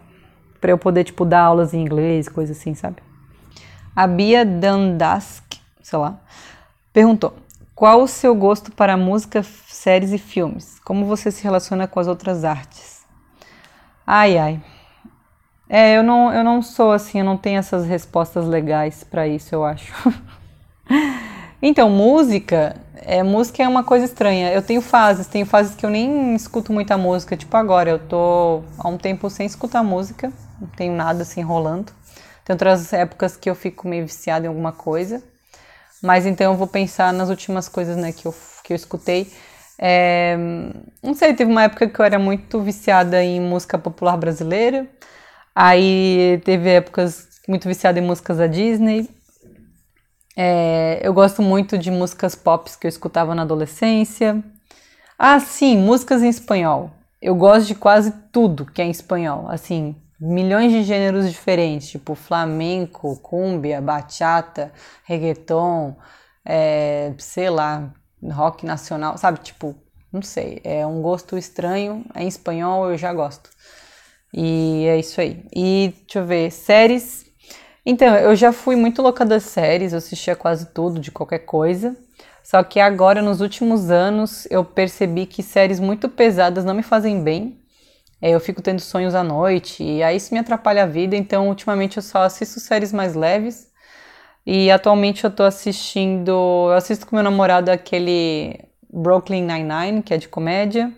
Para eu poder, tipo, dar aulas em inglês, coisa assim, sabe? A Bia Dandask, sei lá, perguntou: Qual o seu gosto para música, séries e filmes? Como você se relaciona com as outras artes? Ai, ai. É, eu não, eu não sou assim, eu não tenho essas respostas legais para isso, eu acho. então, música, é, música é uma coisa estranha. Eu tenho fases, tenho fases que eu nem escuto muita música. Tipo agora, eu tô há um tempo sem escutar música, não tenho nada assim rolando. Tem outras épocas que eu fico meio viciada em alguma coisa. Mas então eu vou pensar nas últimas coisas né, que, eu, que eu escutei. É, não sei, teve uma época que eu era muito viciada em música popular brasileira. Aí teve épocas muito viciada em músicas da Disney. É, eu gosto muito de músicas pop que eu escutava na adolescência. Ah, sim, músicas em espanhol. Eu gosto de quase tudo que é em espanhol. Assim, milhões de gêneros diferentes, tipo flamenco, cumbia, bachata, reggaeton, é, sei lá, rock nacional, sabe? Tipo, não sei, é um gosto estranho. É em espanhol eu já gosto. E é isso aí. E deixa eu ver, séries então, eu já fui muito louca das séries, eu assistia quase tudo, de qualquer coisa. Só que agora, nos últimos anos, eu percebi que séries muito pesadas não me fazem bem. É, eu fico tendo sonhos à noite e aí isso me atrapalha a vida. Então, ultimamente, eu só assisto séries mais leves. E atualmente eu tô assistindo. Eu assisto com meu namorado aquele Brooklyn Nine-Nine, que é de comédia.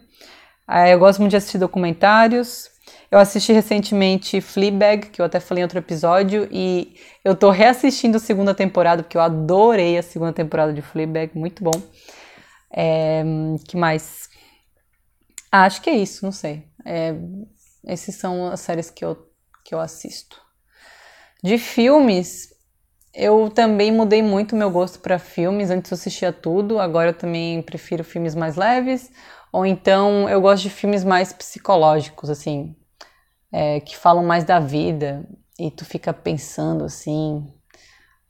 Eu gosto muito de assistir documentários. Eu assisti recentemente Fleabag, que eu até falei em outro episódio, e eu tô reassistindo a segunda temporada, porque eu adorei a segunda temporada de Fleabag, muito bom. É, que mais? Ah, acho que é isso, não sei. É, esses são as séries que eu, que eu assisto. De filmes, eu também mudei muito meu gosto para filmes. Antes eu assistia tudo, agora eu também prefiro filmes mais leves. Ou então eu gosto de filmes mais psicológicos, assim, é, que falam mais da vida e tu fica pensando assim,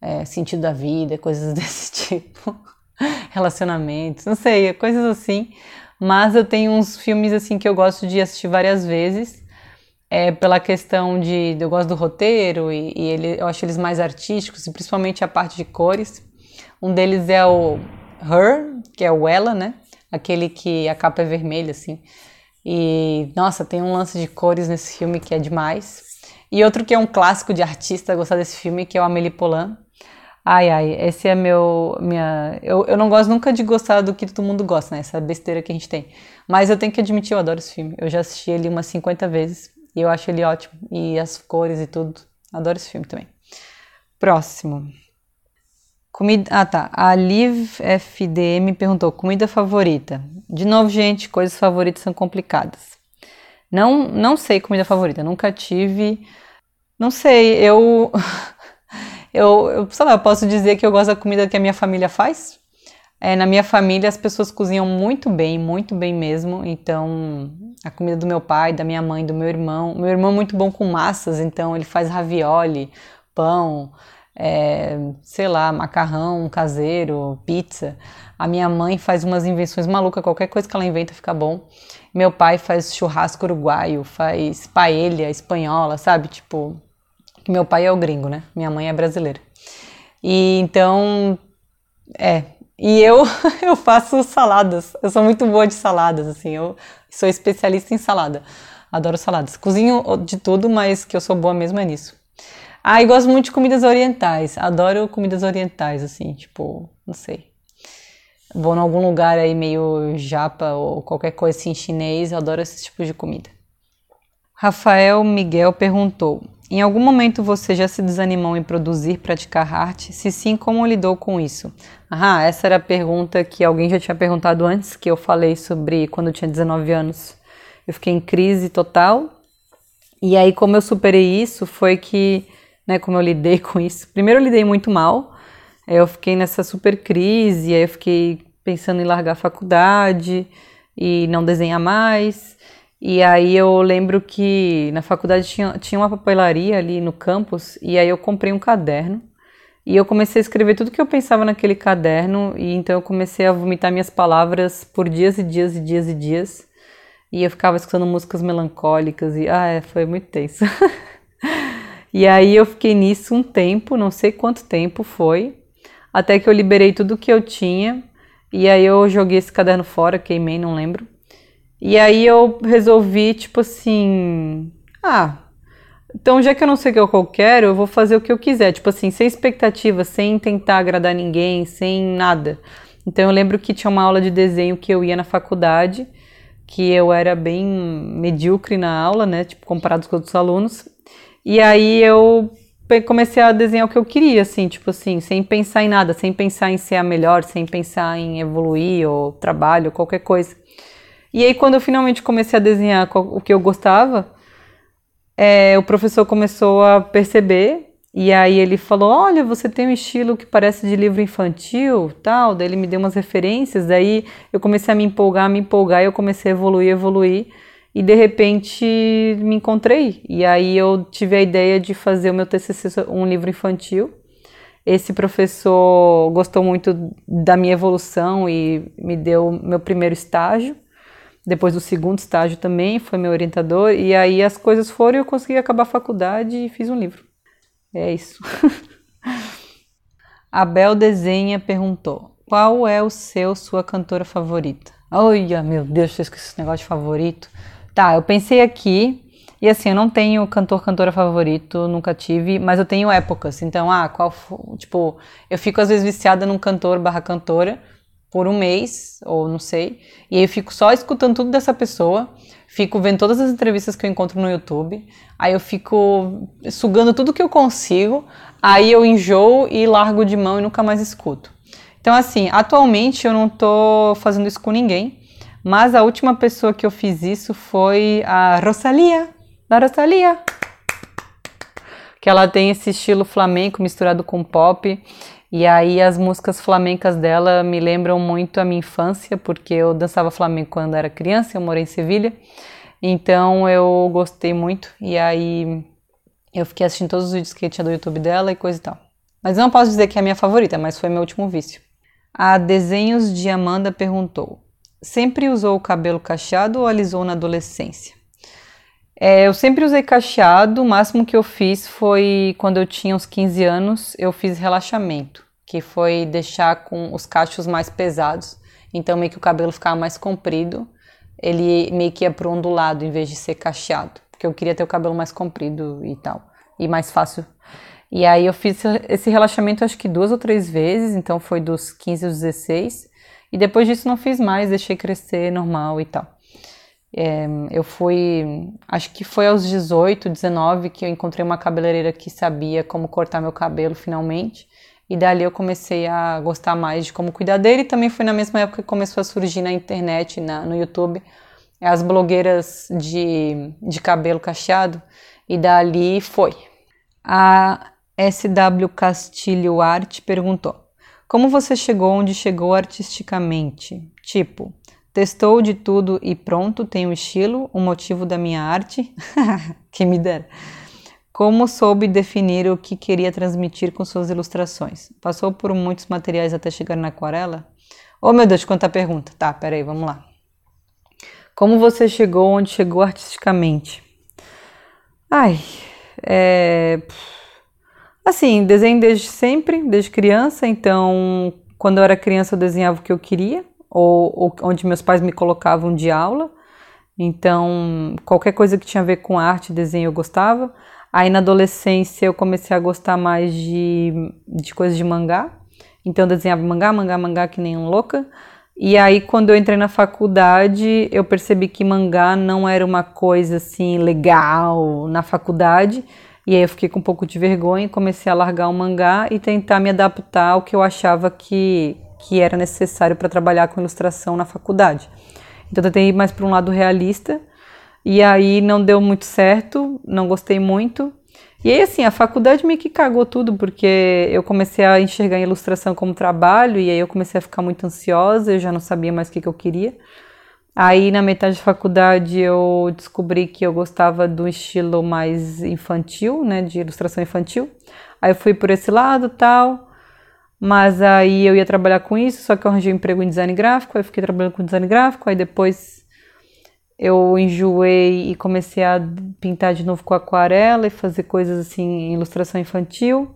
é, sentido da vida, coisas desse tipo, relacionamentos, não sei, coisas assim. Mas eu tenho uns filmes assim que eu gosto de assistir várias vezes, é, pela questão de eu gosto do roteiro e, e ele, eu acho eles mais artísticos e principalmente a parte de cores. Um deles é o Her, que é o Ela, né? Aquele que a capa é vermelha assim. E, nossa, tem um lance de cores nesse filme que é demais. E outro que é um clássico de artista gostar desse filme, que é o Amélie Poulain. Ai, ai, esse é meu. Minha... Eu, eu não gosto nunca de gostar do que todo mundo gosta, né? Essa besteira que a gente tem. Mas eu tenho que admitir, eu adoro esse filme. Eu já assisti ele umas 50 vezes e eu acho ele ótimo. E as cores e tudo. Adoro esse filme também. Próximo. Comida. Ah, tá. A Liv FDM perguntou: comida favorita? De novo, gente, coisas favoritas são complicadas. Não, não sei comida favorita, nunca tive. Não sei, eu. eu, eu, sei lá, eu posso dizer que eu gosto da comida que a minha família faz. É, na minha família as pessoas cozinham muito bem, muito bem mesmo. Então, a comida do meu pai, da minha mãe, do meu irmão. Meu irmão é muito bom com massas, então ele faz ravioli, pão, é, sei lá, macarrão caseiro, pizza. A minha mãe faz umas invenções malucas, qualquer coisa que ela inventa fica bom. Meu pai faz churrasco uruguaio, faz paella espanhola, sabe? Tipo, meu pai é o gringo, né? Minha mãe é brasileira. E então, é. E eu, eu faço saladas. Eu sou muito boa de saladas, assim. Eu sou especialista em salada. Adoro saladas. Cozinho de tudo, mas que eu sou boa mesmo é nisso. Ah, e gosto muito de comidas orientais. Adoro comidas orientais, assim, tipo, não sei. Vou em algum lugar aí meio japa ou qualquer coisa assim chinês, eu adoro esse tipo de comida. Rafael Miguel perguntou: Em algum momento você já se desanimou em produzir, praticar arte? Se sim, como lidou com isso? Ah, essa era a pergunta que alguém já tinha perguntado antes, que eu falei sobre quando eu tinha 19 anos. Eu fiquei em crise total. E aí, como eu superei isso, foi que né, como eu lidei com isso. Primeiro eu lidei muito mal, eu fiquei nessa super crise, aí eu fiquei pensando em largar a faculdade e não desenhar mais. E aí eu lembro que na faculdade tinha, tinha uma papelaria ali no campus, e aí eu comprei um caderno. E eu comecei a escrever tudo que eu pensava naquele caderno, e então eu comecei a vomitar minhas palavras por dias e dias e dias e dias. E eu ficava escutando músicas melancólicas, e ah, é, foi muito tenso. E aí eu fiquei nisso um tempo, não sei quanto tempo foi, até que eu liberei tudo que eu tinha. E aí eu joguei esse caderno fora, queimei, não lembro. E aí eu resolvi, tipo assim, ah, então já que eu não sei o que eu quero, eu vou fazer o que eu quiser, tipo assim, sem expectativa, sem tentar agradar ninguém, sem nada. Então eu lembro que tinha uma aula de desenho que eu ia na faculdade, que eu era bem medíocre na aula, né, tipo comparado com outros alunos, e aí eu comecei a desenhar o que eu queria, assim, tipo assim, sem pensar em nada, sem pensar em ser a melhor, sem pensar em evoluir ou trabalho, qualquer coisa. E aí quando eu finalmente comecei a desenhar o que eu gostava, é, o professor começou a perceber e aí ele falou, olha, você tem um estilo que parece de livro infantil, tal. Daí ele me deu umas referências, daí eu comecei a me empolgar, me empolgar e eu comecei a evoluir, evoluir e de repente me encontrei. E aí eu tive a ideia de fazer o meu TCC um livro infantil. Esse professor gostou muito da minha evolução e me deu meu primeiro estágio. Depois do segundo estágio também, foi meu orientador. E aí as coisas foram e eu consegui acabar a faculdade e fiz um livro. É isso. Abel Desenha perguntou: Qual é o seu, sua cantora favorita? Olha, meu Deus, eu esqueci esse negócio de favorito. Tá, eu pensei aqui, e assim, eu não tenho cantor, cantora favorito, nunca tive, mas eu tenho épocas. Então, ah, qual. Tipo, eu fico às vezes viciada num cantor barra cantora por um mês, ou não sei, e aí eu fico só escutando tudo dessa pessoa, fico vendo todas as entrevistas que eu encontro no YouTube, aí eu fico sugando tudo que eu consigo, aí eu enjoo e largo de mão e nunca mais escuto. Então, assim, atualmente eu não tô fazendo isso com ninguém, mas a última pessoa que eu fiz isso foi a Rosalia, da Rosalia. Que ela tem esse estilo flamenco misturado com pop. E aí as músicas flamencas dela me lembram muito a minha infância, porque eu dançava flamenco quando era criança, eu morei em Sevilha. Então eu gostei muito. E aí eu fiquei assistindo todos os vídeos que tinha do YouTube dela e coisa e tal. Mas não posso dizer que é a minha favorita, mas foi meu último vício. A Desenhos de Amanda perguntou: sempre usou o cabelo cacheado ou alisou na adolescência? É, eu sempre usei cacheado, o máximo que eu fiz foi quando eu tinha uns 15 anos, eu fiz relaxamento, que foi deixar com os cachos mais pesados, então meio que o cabelo ficava mais comprido, ele meio que ia pro ondulado em vez de ser cacheado, porque eu queria ter o cabelo mais comprido e tal, e mais fácil. E aí eu fiz esse relaxamento acho que duas ou três vezes, então foi dos 15 aos 16, e depois disso não fiz mais, deixei crescer normal e tal. É, eu fui, acho que foi aos 18, 19 que eu encontrei uma cabeleireira que sabia como cortar meu cabelo finalmente. E dali eu comecei a gostar mais de como cuidar dele. E também foi na mesma época que começou a surgir na internet, na, no YouTube, as blogueiras de, de cabelo cacheado. E dali foi. A SW Castilho Arte perguntou: como você chegou onde chegou artisticamente? Tipo, testou de tudo e pronto, tem um estilo, o um motivo da minha arte? que me dera. Como soube definir o que queria transmitir com suas ilustrações? Passou por muitos materiais até chegar na aquarela? Oh meu Deus, quanta pergunta. Tá, peraí, vamos lá. Como você chegou onde chegou artisticamente? Ai, é. Assim, desenho desde sempre, desde criança, então quando eu era criança eu desenhava o que eu queria, ou, ou onde meus pais me colocavam de aula. Então, qualquer coisa que tinha a ver com arte, desenho eu gostava. Aí na adolescência eu comecei a gostar mais de, de coisas de mangá. Então eu desenhava mangá, mangá, mangá que nem um louca. E aí quando eu entrei na faculdade, eu percebi que mangá não era uma coisa assim legal na faculdade. E aí eu fiquei com um pouco de vergonha e comecei a largar o mangá e tentar me adaptar ao que eu achava que, que era necessário para trabalhar com ilustração na faculdade. Então eu tentei ir mais para um lado realista e aí não deu muito certo, não gostei muito. E aí assim, a faculdade meio que cagou tudo, porque eu comecei a enxergar a ilustração como trabalho e aí eu comecei a ficar muito ansiosa, eu já não sabia mais o que, que eu queria. Aí na metade da faculdade eu descobri que eu gostava do estilo mais infantil, né, de ilustração infantil. Aí eu fui por esse lado, tal. Mas aí eu ia trabalhar com isso, só que eu arranjei um emprego em design gráfico, aí fiquei trabalhando com design gráfico, aí depois eu enjoei e comecei a pintar de novo com aquarela e fazer coisas assim em ilustração infantil.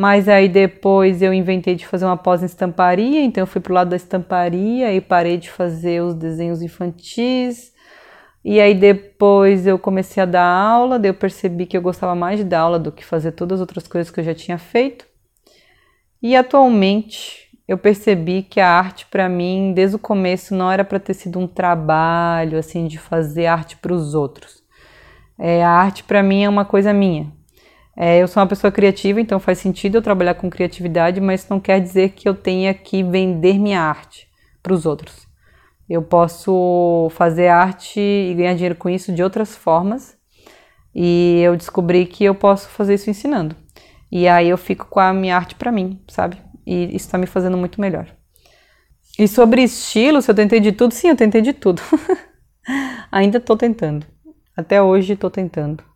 Mas aí depois eu inventei de fazer uma pós em estamparia, então eu fui pro lado da estamparia e parei de fazer os desenhos infantis. E aí depois eu comecei a dar aula, daí eu percebi que eu gostava mais de dar aula do que fazer todas as outras coisas que eu já tinha feito. E atualmente eu percebi que a arte para mim, desde o começo, não era para ter sido um trabalho assim de fazer arte para os outros. É, a arte para mim é uma coisa minha. É, eu sou uma pessoa criativa, então faz sentido eu trabalhar com criatividade, mas não quer dizer que eu tenha que vender minha arte para os outros. Eu posso fazer arte e ganhar dinheiro com isso de outras formas, e eu descobri que eu posso fazer isso ensinando. E aí eu fico com a minha arte para mim, sabe? E isso está me fazendo muito melhor. E sobre estilo, se eu tentei de tudo, sim, eu tentei de tudo. Ainda estou tentando. Até hoje estou tentando.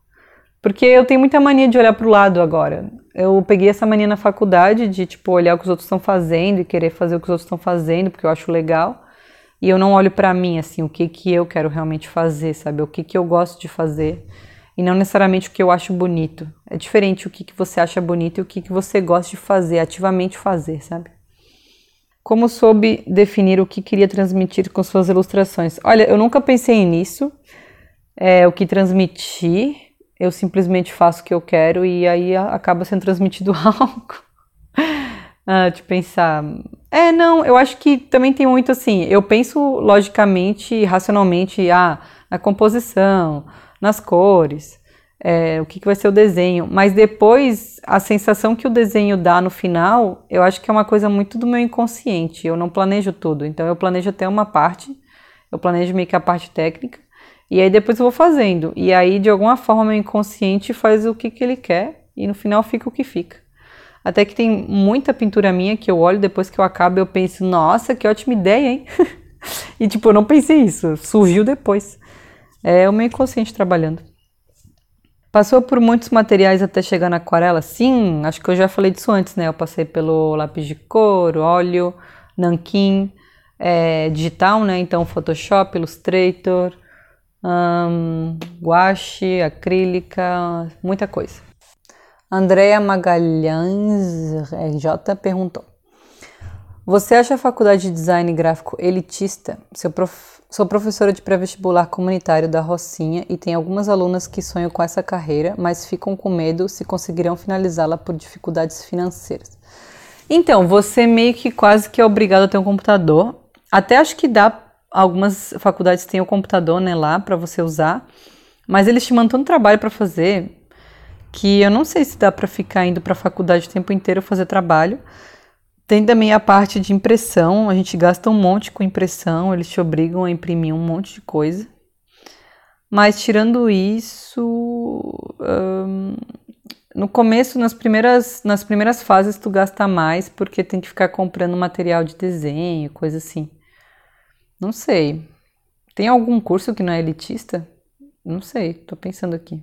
Porque eu tenho muita mania de olhar para o lado agora. Eu peguei essa mania na faculdade de tipo olhar o que os outros estão fazendo e querer fazer o que os outros estão fazendo, porque eu acho legal. E eu não olho para mim assim, o que que eu quero realmente fazer, sabe? O que que eu gosto de fazer e não necessariamente o que eu acho bonito. É diferente o que, que você acha bonito e o que, que você gosta de fazer, ativamente fazer, sabe? Como soube definir o que queria transmitir com suas ilustrações? Olha, eu nunca pensei nisso, é, o que transmitir, eu simplesmente faço o que eu quero e aí acaba sendo transmitido algo. ah, de pensar. É, não, eu acho que também tem muito assim. Eu penso logicamente, racionalmente, ah, na composição, nas cores, é, o que, que vai ser o desenho. Mas depois, a sensação que o desenho dá no final, eu acho que é uma coisa muito do meu inconsciente. Eu não planejo tudo. Então, eu planejo até uma parte, eu planejo meio que a parte técnica, e aí depois eu vou fazendo. E aí, de alguma forma, meu inconsciente faz o que, que ele quer, e no final fica o que fica. Até que tem muita pintura minha que eu olho depois que eu acabo eu penso, nossa, que ótima ideia, hein? e tipo, eu não pensei isso, surgiu depois. É o meu inconsciente trabalhando. Passou por muitos materiais até chegar na aquarela? Sim, acho que eu já falei disso antes, né? Eu passei pelo lápis de cor, óleo, nanquim, é, digital, né? Então Photoshop, Illustrator, guache, acrílica, muita coisa. Andréa Magalhães RJ perguntou: Você acha a faculdade de design gráfico elitista? Prof Sou professora de pré-vestibular comunitário da Rocinha e tenho algumas alunas que sonham com essa carreira, mas ficam com medo se conseguirão finalizá-la por dificuldades financeiras. Então, você meio que quase que é obrigado a ter um computador. Até acho que dá, algumas faculdades têm o computador né, lá para você usar, mas eles te mandam tanto trabalho para fazer que eu não sei se dá para ficar indo para a faculdade o tempo inteiro fazer trabalho. Tem também a parte de impressão, a gente gasta um monte com impressão, eles te obrigam a imprimir um monte de coisa. Mas tirando isso, no começo, nas primeiras, nas primeiras fases, tu gasta mais porque tem que ficar comprando material de desenho, coisa assim. Não sei. Tem algum curso que não é elitista? Não sei, tô pensando aqui.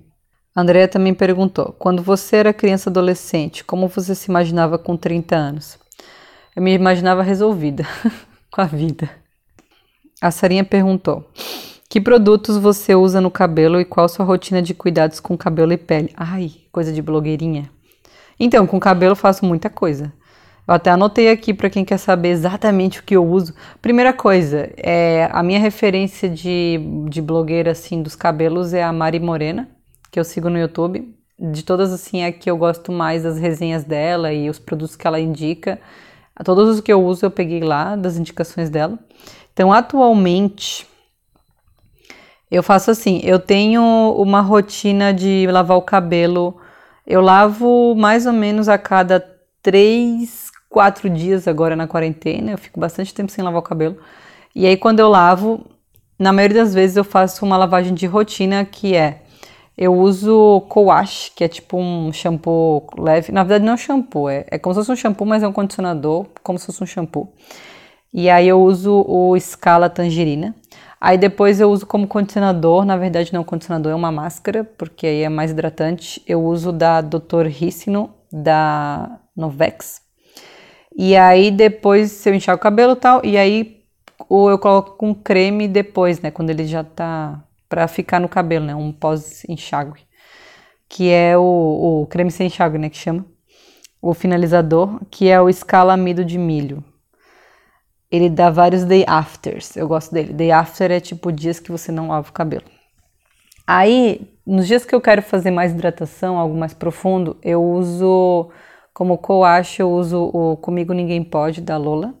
Andrea também perguntou: quando você era criança adolescente, como você se imaginava com 30 anos? Eu me imaginava resolvida com a vida. A Sarinha perguntou: que produtos você usa no cabelo e qual sua rotina de cuidados com cabelo e pele? Ai, coisa de blogueirinha. Então, com cabelo faço muita coisa. Eu até anotei aqui para quem quer saber exatamente o que eu uso. Primeira coisa, é, a minha referência de, de blogueira assim dos cabelos é a Mari Morena, que eu sigo no YouTube. De todas assim, é que eu gosto mais das resenhas dela e os produtos que ela indica. Todos os que eu uso eu peguei lá das indicações dela. Então, atualmente eu faço assim, eu tenho uma rotina de lavar o cabelo. Eu lavo mais ou menos a cada três, quatro dias agora na quarentena, eu fico bastante tempo sem lavar o cabelo. E aí, quando eu lavo, na maioria das vezes eu faço uma lavagem de rotina que é eu uso co-wash, que é tipo um shampoo leve. Na verdade, não é um shampoo, é, é como se fosse um shampoo, mas é um condicionador, como se fosse um shampoo. E aí eu uso o Scala Tangerina. Aí depois eu uso como condicionador, na verdade não é um condicionador, é uma máscara, porque aí é mais hidratante. Eu uso da Dr. Ricino, da Novex. E aí depois eu enxago o cabelo e tal, e aí ou eu coloco com creme depois, né, quando ele já tá para ficar no cabelo, né, um pós-enxágue, que é o, o creme sem enxágue, né, que chama, o finalizador, que é o escalamido de milho. Ele dá vários day afters, eu gosto dele. Day after é tipo dias que você não lava o cabelo. Aí, nos dias que eu quero fazer mais hidratação, algo mais profundo, eu uso como coache, eu uso o Comigo Ninguém Pode, da Lola.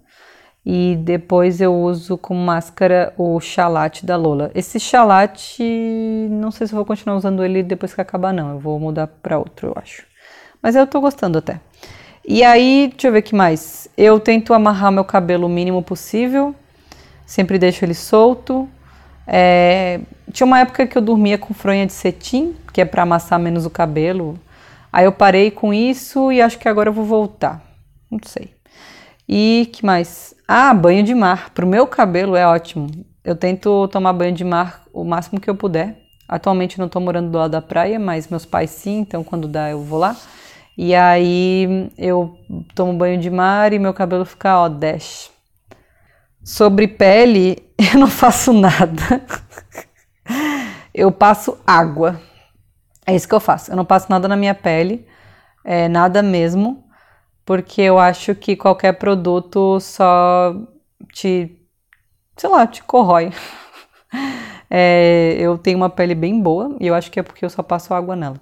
E depois eu uso como máscara o chalate da Lola. Esse chalate, não sei se eu vou continuar usando ele depois que acabar, não. Eu vou mudar para outro, eu acho. Mas eu tô gostando até. E aí, deixa eu ver o que mais. Eu tento amarrar meu cabelo o mínimo possível. Sempre deixo ele solto. É... Tinha uma época que eu dormia com fronha de cetim, que é para amassar menos o cabelo. Aí eu parei com isso e acho que agora eu vou voltar. Não sei. E que mais? Ah, banho de mar. Pro meu cabelo é ótimo. Eu tento tomar banho de mar o máximo que eu puder. Atualmente não estou morando do lado da praia, mas meus pais sim, então quando dá eu vou lá. E aí eu tomo banho de mar e meu cabelo fica, ó, dash. Sobre pele, eu não faço nada. eu passo água. É isso que eu faço. Eu não passo nada na minha pele, é, nada mesmo, porque eu acho que qualquer produto só te, sei lá, te corrói. É, eu tenho uma pele bem boa e eu acho que é porque eu só passo água nela.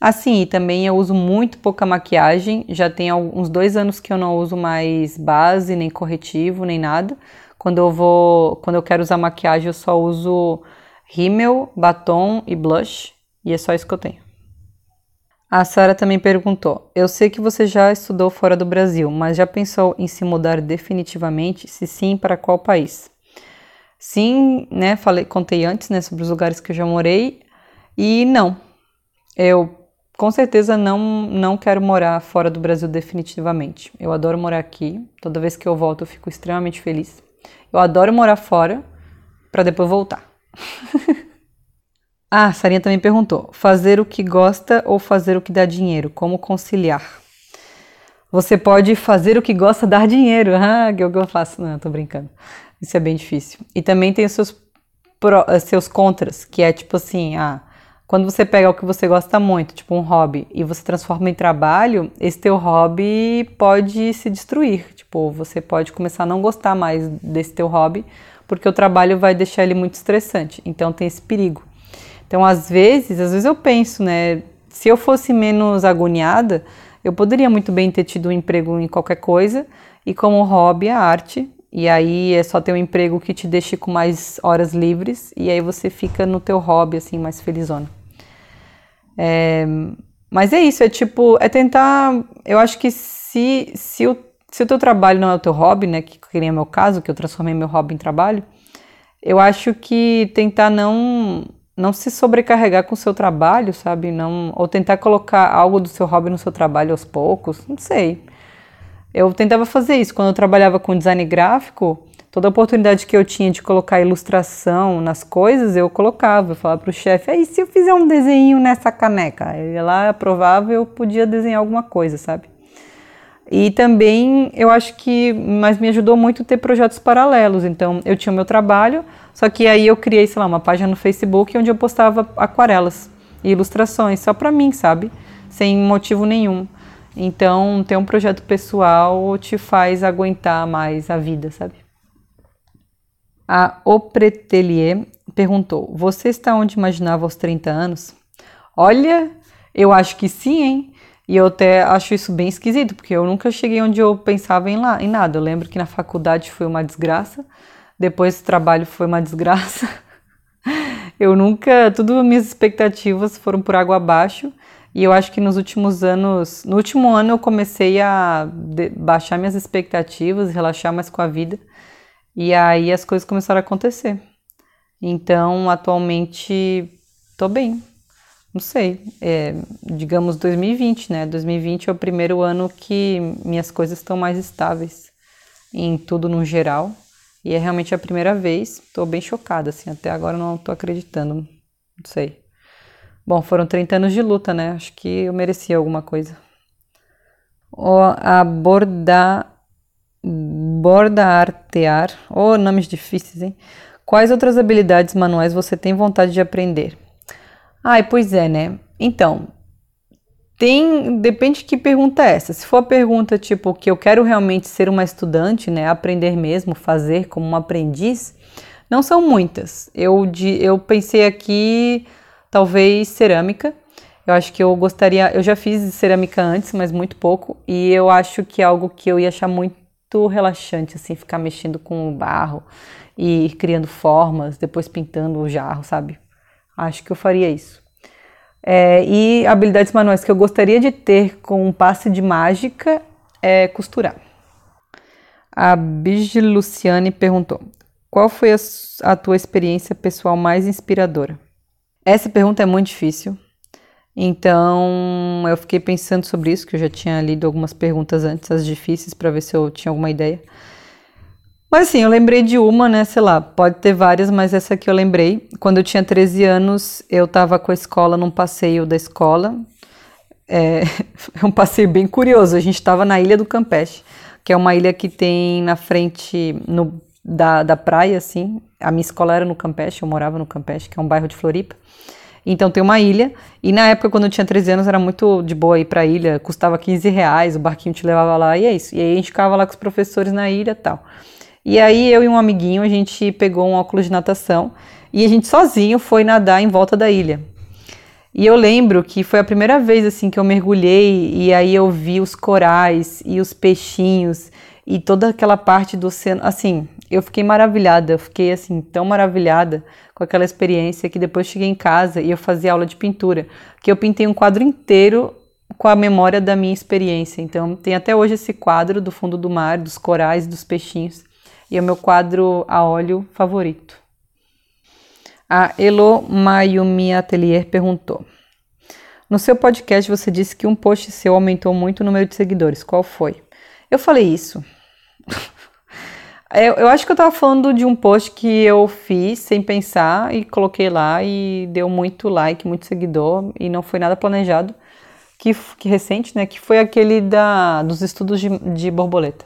Assim, também eu uso muito pouca maquiagem. Já tem uns dois anos que eu não uso mais base, nem corretivo, nem nada. Quando eu vou, quando eu quero usar maquiagem, eu só uso rímel, batom e blush. E é só isso que eu tenho. A Sara também perguntou: Eu sei que você já estudou fora do Brasil, mas já pensou em se mudar definitivamente? Se sim, para qual país? Sim, né? Falei, contei antes, né, sobre os lugares que eu já morei. E não, eu com certeza não não quero morar fora do Brasil definitivamente. Eu adoro morar aqui. Toda vez que eu volto, eu fico extremamente feliz. Eu adoro morar fora para depois voltar. Ah, Sarinha também perguntou: fazer o que gosta ou fazer o que dá dinheiro? Como conciliar? Você pode fazer o que gosta, dar dinheiro. Ah, que é o que eu faço. Não, tô brincando. Isso é bem difícil. E também tem os seus, pró, eh, seus contras, que é tipo assim: ah, quando você pega o que você gosta muito, tipo um hobby, e você transforma em trabalho, esse teu hobby pode se destruir. Tipo, você pode começar a não gostar mais desse teu hobby, porque o trabalho vai deixar ele muito estressante. Então tem esse perigo. Então, às vezes, às vezes eu penso, né, se eu fosse menos agoniada, eu poderia muito bem ter tido um emprego em qualquer coisa e como hobby a arte. E aí é só ter um emprego que te deixe com mais horas livres e aí você fica no teu hobby assim mais felizona. É, mas é isso, é tipo, é tentar. Eu acho que se, se, o, se o teu trabalho não é o teu hobby, né, que, nem é meu caso, que eu transformei meu hobby em trabalho, eu acho que tentar não não se sobrecarregar com o seu trabalho, sabe? Não, ou tentar colocar algo do seu hobby no seu trabalho aos poucos, não sei. Eu tentava fazer isso quando eu trabalhava com design gráfico. Toda oportunidade que eu tinha de colocar ilustração nas coisas, eu colocava. Eu falava para o chefe, aí se eu fizer um desenho nessa caneca? Ele lá aprovava eu podia desenhar alguma coisa, sabe? E também eu acho que, mas me ajudou muito ter projetos paralelos. Então eu tinha o meu trabalho, só que aí eu criei, sei lá, uma página no Facebook onde eu postava aquarelas e ilustrações, só para mim, sabe? Sem motivo nenhum. Então ter um projeto pessoal te faz aguentar mais a vida, sabe? A Opretelier perguntou: Você está onde imaginava aos 30 anos? Olha, eu acho que sim, hein? E eu até acho isso bem esquisito, porque eu nunca cheguei onde eu pensava em, lá, em nada. Eu lembro que na faculdade foi uma desgraça, depois do trabalho foi uma desgraça. eu nunca, tudo minhas expectativas foram por água abaixo. E eu acho que nos últimos anos, no último ano eu comecei a baixar minhas expectativas, relaxar mais com a vida. E aí as coisas começaram a acontecer. Então, atualmente, tô bem. Não sei, é, digamos 2020, né? 2020 é o primeiro ano que minhas coisas estão mais estáveis em tudo no geral. E é realmente a primeira vez. Tô bem chocada, assim, até agora não tô acreditando. Não sei. Bom, foram 30 anos de luta, né? Acho que eu merecia alguma coisa. O abordar borda artear, oh, nomes difíceis, hein? Quais outras habilidades manuais você tem vontade de aprender? Ai, pois é, né? Então, tem, depende de que pergunta é essa. Se for a pergunta tipo que eu quero realmente ser uma estudante, né, aprender mesmo, fazer como um aprendiz, não são muitas. Eu, de, eu pensei aqui talvez cerâmica. Eu acho que eu gostaria, eu já fiz cerâmica antes, mas muito pouco, e eu acho que é algo que eu ia achar muito relaxante, assim, ficar mexendo com o barro e criando formas, depois pintando o jarro, sabe? Acho que eu faria isso. É, e habilidades manuais que eu gostaria de ter com um passe de mágica é costurar. A Bigi Luciane perguntou: Qual foi a, a tua experiência pessoal mais inspiradora? Essa pergunta é muito difícil, então eu fiquei pensando sobre isso, que eu já tinha lido algumas perguntas antes, as difíceis, para ver se eu tinha alguma ideia. Mas assim, eu lembrei de uma, né? Sei lá, pode ter várias, mas essa aqui eu lembrei. Quando eu tinha 13 anos, eu estava com a escola num passeio da escola. É, é um passeio bem curioso. A gente estava na Ilha do Campeche, que é uma ilha que tem na frente no, da, da praia, assim. A minha escola era no Campeche, eu morava no Campeche, que é um bairro de Floripa. Então tem uma ilha, e na época, quando eu tinha 13 anos, era muito de boa ir pra ilha, custava 15 reais, o barquinho te levava lá, e é isso. E aí a gente ficava lá com os professores na ilha e tal. E aí eu e um amiguinho, a gente pegou um óculos de natação e a gente sozinho foi nadar em volta da ilha. E eu lembro que foi a primeira vez assim que eu mergulhei e aí eu vi os corais e os peixinhos e toda aquela parte do oceano, assim, eu fiquei maravilhada, eu fiquei assim tão maravilhada com aquela experiência que depois cheguei em casa e eu fazia aula de pintura, que eu pintei um quadro inteiro com a memória da minha experiência. Então tem até hoje esse quadro do fundo do mar, dos corais, dos peixinhos, e é o meu quadro a óleo favorito. A Elo Mayumi Atelier perguntou: No seu podcast você disse que um post seu aumentou muito o número de seguidores. Qual foi? Eu falei isso. Eu, eu, acho que eu tava falando de um post que eu fiz sem pensar e coloquei lá e deu muito like, muito seguidor e não foi nada planejado. Que, que recente, né? Que foi aquele da, dos estudos de, de borboleta.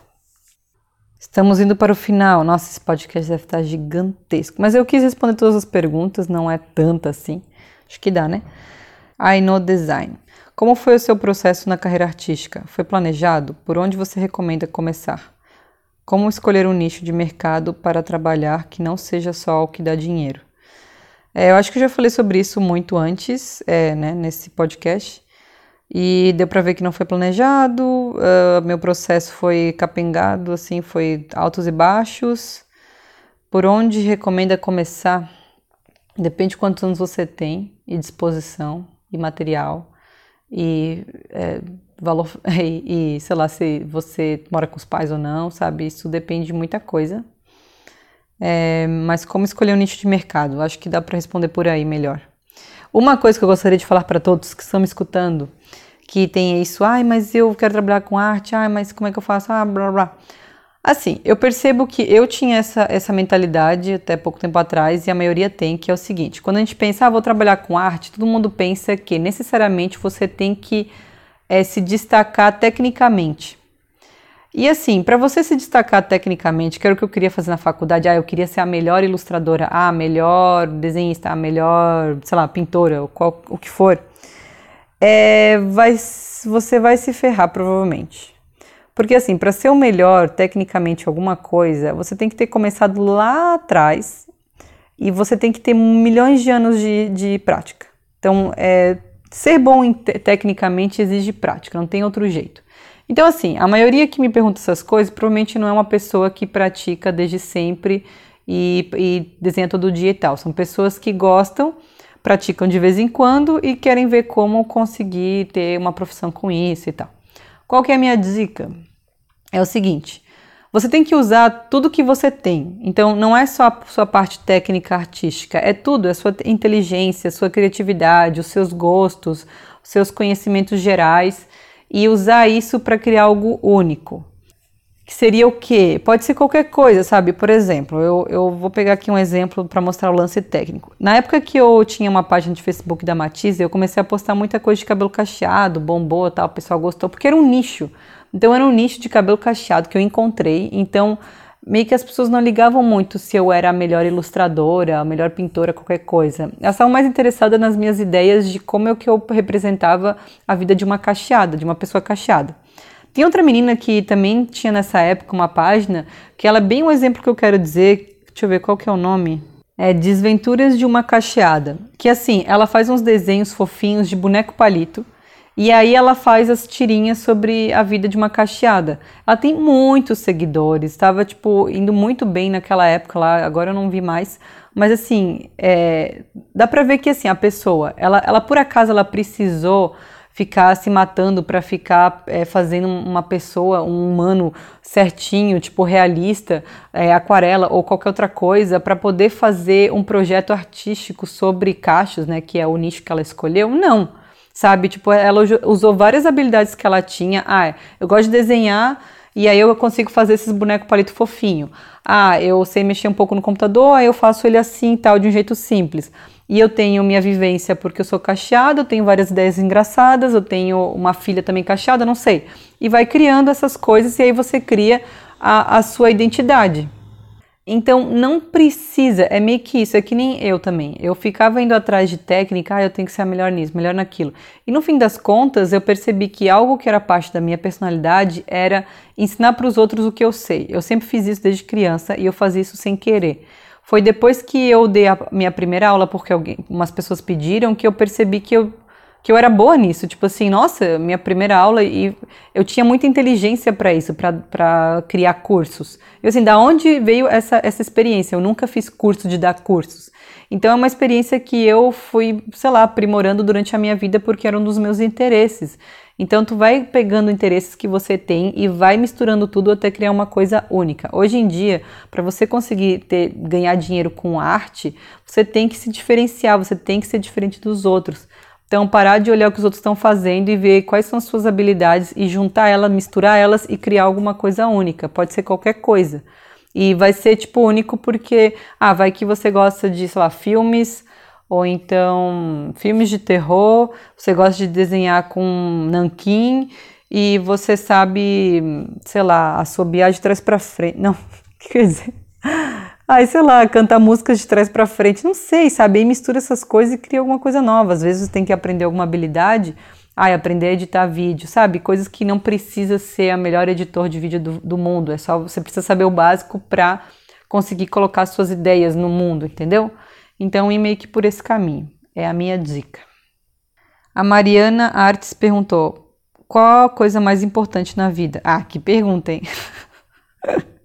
Estamos indo para o final. Nossa, esse podcast deve estar gigantesco. Mas eu quis responder todas as perguntas, não é tanta assim. Acho que dá, né? I know design. Como foi o seu processo na carreira artística? Foi planejado? Por onde você recomenda começar? Como escolher um nicho de mercado para trabalhar que não seja só o que dá dinheiro? É, eu acho que eu já falei sobre isso muito antes, é, né, nesse podcast, e deu para ver que não foi planejado. Uh, meu processo foi capengado, assim, foi altos e baixos. Por onde recomenda começar? Depende de quantos anos você tem, e disposição, e material, e é, valor e, e, sei lá se você mora com os pais ou não, sabe? Isso depende de muita coisa. É, mas como escolher um nicho de mercado? Acho que dá para responder por aí melhor. Uma coisa que eu gostaria de falar para todos que estão me escutando, que tem isso, ai, mas eu quero trabalhar com arte, ai, mas como é que eu faço? Ah, blá blá. Assim, eu percebo que eu tinha essa, essa mentalidade até pouco tempo atrás e a maioria tem, que é o seguinte: quando a gente pensa, ah, vou trabalhar com arte, todo mundo pensa que necessariamente você tem que é, se destacar tecnicamente. E assim, para você se destacar tecnicamente, que era o que eu queria fazer na faculdade, ah, eu queria ser a melhor ilustradora, a melhor desenhista, a melhor, sei lá, pintora, ou qual, o que for, é, vai, você vai se ferrar provavelmente. Porque assim, para ser o melhor tecnicamente alguma coisa, você tem que ter começado lá atrás e você tem que ter milhões de anos de, de prática. Então, é, ser bom tecnicamente exige prática, não tem outro jeito. Então, assim, a maioria que me pergunta essas coisas provavelmente não é uma pessoa que pratica desde sempre e, e desenha todo dia e tal. São pessoas que gostam, praticam de vez em quando e querem ver como conseguir ter uma profissão com isso e tal. Qual que é a minha dica? é o seguinte: você tem que usar tudo que você tem. Então, não é só a sua parte técnica artística, é tudo, é a sua inteligência, a sua criatividade, os seus gostos, os seus conhecimentos gerais e usar isso para criar algo único. Que seria o quê? Pode ser qualquer coisa, sabe? Por exemplo, eu, eu vou pegar aqui um exemplo para mostrar o lance técnico. Na época que eu tinha uma página de Facebook da Matisse, eu comecei a postar muita coisa de cabelo cacheado, bombou tal, o pessoal gostou, porque era um nicho. Então era um nicho de cabelo cacheado que eu encontrei. Então meio que as pessoas não ligavam muito se eu era a melhor ilustradora, a melhor pintora, qualquer coisa. Elas estavam mais interessadas nas minhas ideias de como é que eu representava a vida de uma cacheada, de uma pessoa cacheada. Tem outra menina que também tinha nessa época uma página, que ela é bem um exemplo que eu quero dizer. Deixa eu ver qual que é o nome. É Desventuras de uma Cacheada. Que assim, ela faz uns desenhos fofinhos de boneco palito e aí ela faz as tirinhas sobre a vida de uma cacheada. Ela tem muitos seguidores, estava tipo indo muito bem naquela época lá. Agora eu não vi mais, mas assim é, dá para ver que assim a pessoa, ela, ela por acaso ela precisou ficar se matando para ficar é, fazendo uma pessoa, um humano certinho, tipo realista, é, aquarela ou qualquer outra coisa, para poder fazer um projeto artístico sobre cachos, né, que é o nicho que ela escolheu? Não sabe? Tipo, ela usou várias habilidades que ela tinha. Ah, eu gosto de desenhar e aí eu consigo fazer esses bonecos palito fofinho. Ah, eu sei mexer um pouco no computador, aí eu faço ele assim tal, de um jeito simples. E eu tenho minha vivência porque eu sou cacheada, eu tenho várias ideias engraçadas, eu tenho uma filha também cacheada, não sei. E vai criando essas coisas e aí você cria a, a sua identidade. Então não precisa, é meio que isso, é que nem eu também. Eu ficava indo atrás de técnica, ah, eu tenho que ser a melhor nisso, melhor naquilo. E no fim das contas, eu percebi que algo que era parte da minha personalidade era ensinar para os outros o que eu sei. Eu sempre fiz isso desde criança e eu fazia isso sem querer. Foi depois que eu dei a minha primeira aula, porque alguém, umas pessoas pediram, que eu percebi que eu que eu era boa nisso, tipo assim, nossa, minha primeira aula e eu tinha muita inteligência para isso, para criar cursos. Eu assim, da onde veio essa, essa experiência? Eu nunca fiz curso de dar cursos. Então é uma experiência que eu fui, sei lá, aprimorando durante a minha vida porque era um dos meus interesses. Então tu vai pegando interesses que você tem e vai misturando tudo até criar uma coisa única. Hoje em dia, para você conseguir ter, ganhar dinheiro com arte, você tem que se diferenciar, você tem que ser diferente dos outros. Então, parar de olhar o que os outros estão fazendo e ver quais são as suas habilidades e juntar elas, misturar elas e criar alguma coisa única. Pode ser qualquer coisa. E vai ser tipo único porque, ah, vai que você gosta de, sei lá, filmes ou então filmes de terror, você gosta de desenhar com nanquim e você sabe, sei lá, assobiar de trás para frente. Não, o que quer dizer? Aí, sei lá, cantar músicas de trás para frente, não sei, sabe? Aí mistura essas coisas e cria alguma coisa nova. Às vezes você tem que aprender alguma habilidade, ai, aprender a editar vídeo, sabe? Coisas que não precisa ser a melhor editor de vídeo do, do mundo. É só você precisa saber o básico para conseguir colocar suas ideias no mundo, entendeu? Então, ir meio que por esse caminho. É a minha dica. A Mariana Artes perguntou: qual a coisa mais importante na vida? Ah, que pergunta, hein?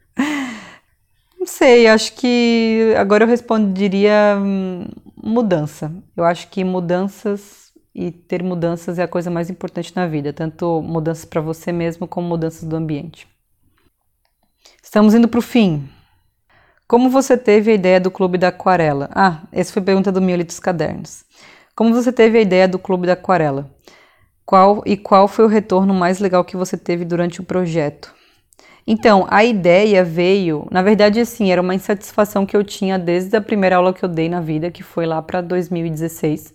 Não sei, acho que agora eu responderia hum, mudança. Eu acho que mudanças e ter mudanças é a coisa mais importante na vida, tanto mudanças para você mesmo como mudanças do ambiente. Estamos indo para o fim. Como você teve a ideia do Clube da Aquarela? Ah, essa foi a pergunta do Mioli dos Cadernos. Como você teve a ideia do Clube da Aquarela? Qual e qual foi o retorno mais legal que você teve durante o projeto? Então, a ideia veio, na verdade, assim, era uma insatisfação que eu tinha desde a primeira aula que eu dei na vida, que foi lá para 2016,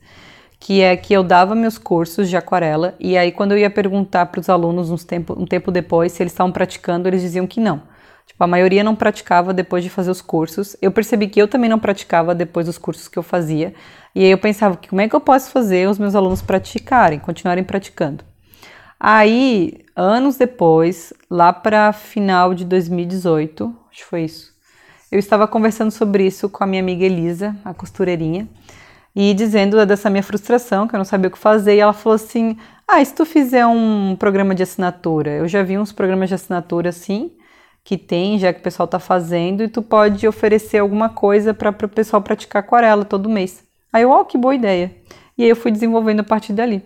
que é que eu dava meus cursos de aquarela e aí quando eu ia perguntar para os alunos uns tempo, um tempo depois se eles estavam praticando, eles diziam que não. Tipo, a maioria não praticava depois de fazer os cursos. Eu percebi que eu também não praticava depois dos cursos que eu fazia. E aí eu pensava, como é que eu posso fazer os meus alunos praticarem, continuarem praticando? Aí, anos depois, lá para final de 2018, acho que foi isso, eu estava conversando sobre isso com a minha amiga Elisa, a costureirinha, e dizendo dessa minha frustração, que eu não sabia o que fazer, e ela falou assim: Ah, se tu fizer um programa de assinatura, eu já vi uns programas de assinatura assim, que tem, já que o pessoal está fazendo, e tu pode oferecer alguma coisa para o pessoal praticar aquarela todo mês. Aí eu, ó, oh, que boa ideia. E aí eu fui desenvolvendo a partir dali.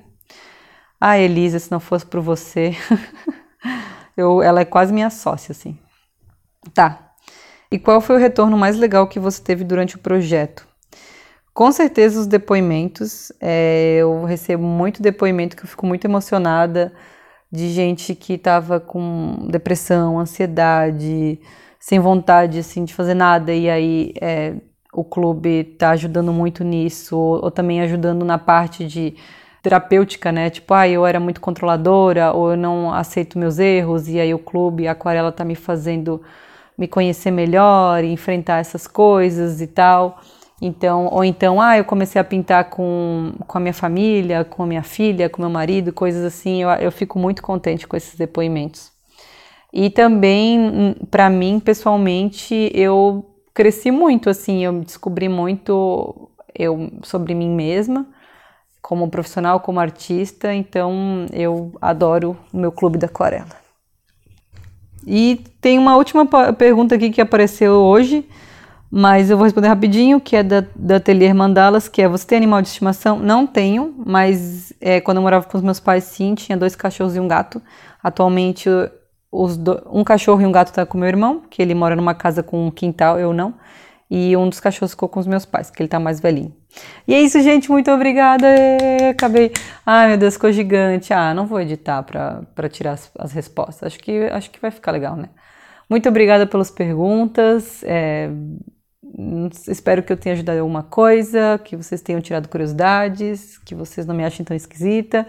Ah, Elisa, se não fosse por você. eu, ela é quase minha sócia, assim. Tá. E qual foi o retorno mais legal que você teve durante o projeto? Com certeza os depoimentos. É, eu recebo muito depoimento que eu fico muito emocionada de gente que estava com depressão, ansiedade, sem vontade assim de fazer nada e aí é, o clube está ajudando muito nisso ou, ou também ajudando na parte de terapêutica, né? Tipo, ah, eu era muito controladora ou eu não aceito meus erros e aí o clube, a aquarela tá me fazendo me conhecer melhor enfrentar essas coisas e tal. Então, ou então, ah, eu comecei a pintar com, com a minha família, com a minha filha, com meu marido, coisas assim. Eu, eu fico muito contente com esses depoimentos. E também, hum, para mim, pessoalmente, eu cresci muito, assim, eu descobri muito eu sobre mim mesma como profissional, como artista, então eu adoro o meu clube da aquarela. E tem uma última pergunta aqui que apareceu hoje, mas eu vou responder rapidinho, que é da, da Atelier Mandalas, que é, você tem animal de estimação? Não tenho, mas é, quando eu morava com os meus pais, sim, tinha dois cachorros e um gato. Atualmente, do, um cachorro e um gato está com meu irmão, que ele mora numa casa com um quintal, eu não. E um dos cachorros ficou com os meus pais, que ele tá mais velhinho. E é isso, gente. Muito obrigada. Acabei. Ai, meu Deus, ficou gigante. Ah, não vou editar para tirar as, as, respostas. Acho que, acho que vai ficar legal, né? Muito obrigada pelas perguntas. É, espero que eu tenha ajudado em alguma coisa, que vocês tenham tirado curiosidades, que vocês não me achem tão esquisita.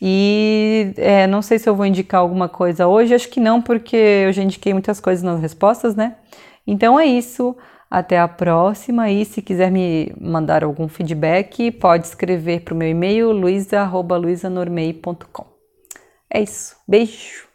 E é, não sei se eu vou indicar alguma coisa hoje, acho que não, porque eu já indiquei muitas coisas nas respostas, né? Então é isso. Até a próxima e se quiser me mandar algum feedback, pode escrever para o meu e-mail luisa.luisanormei.com. É isso. Beijo!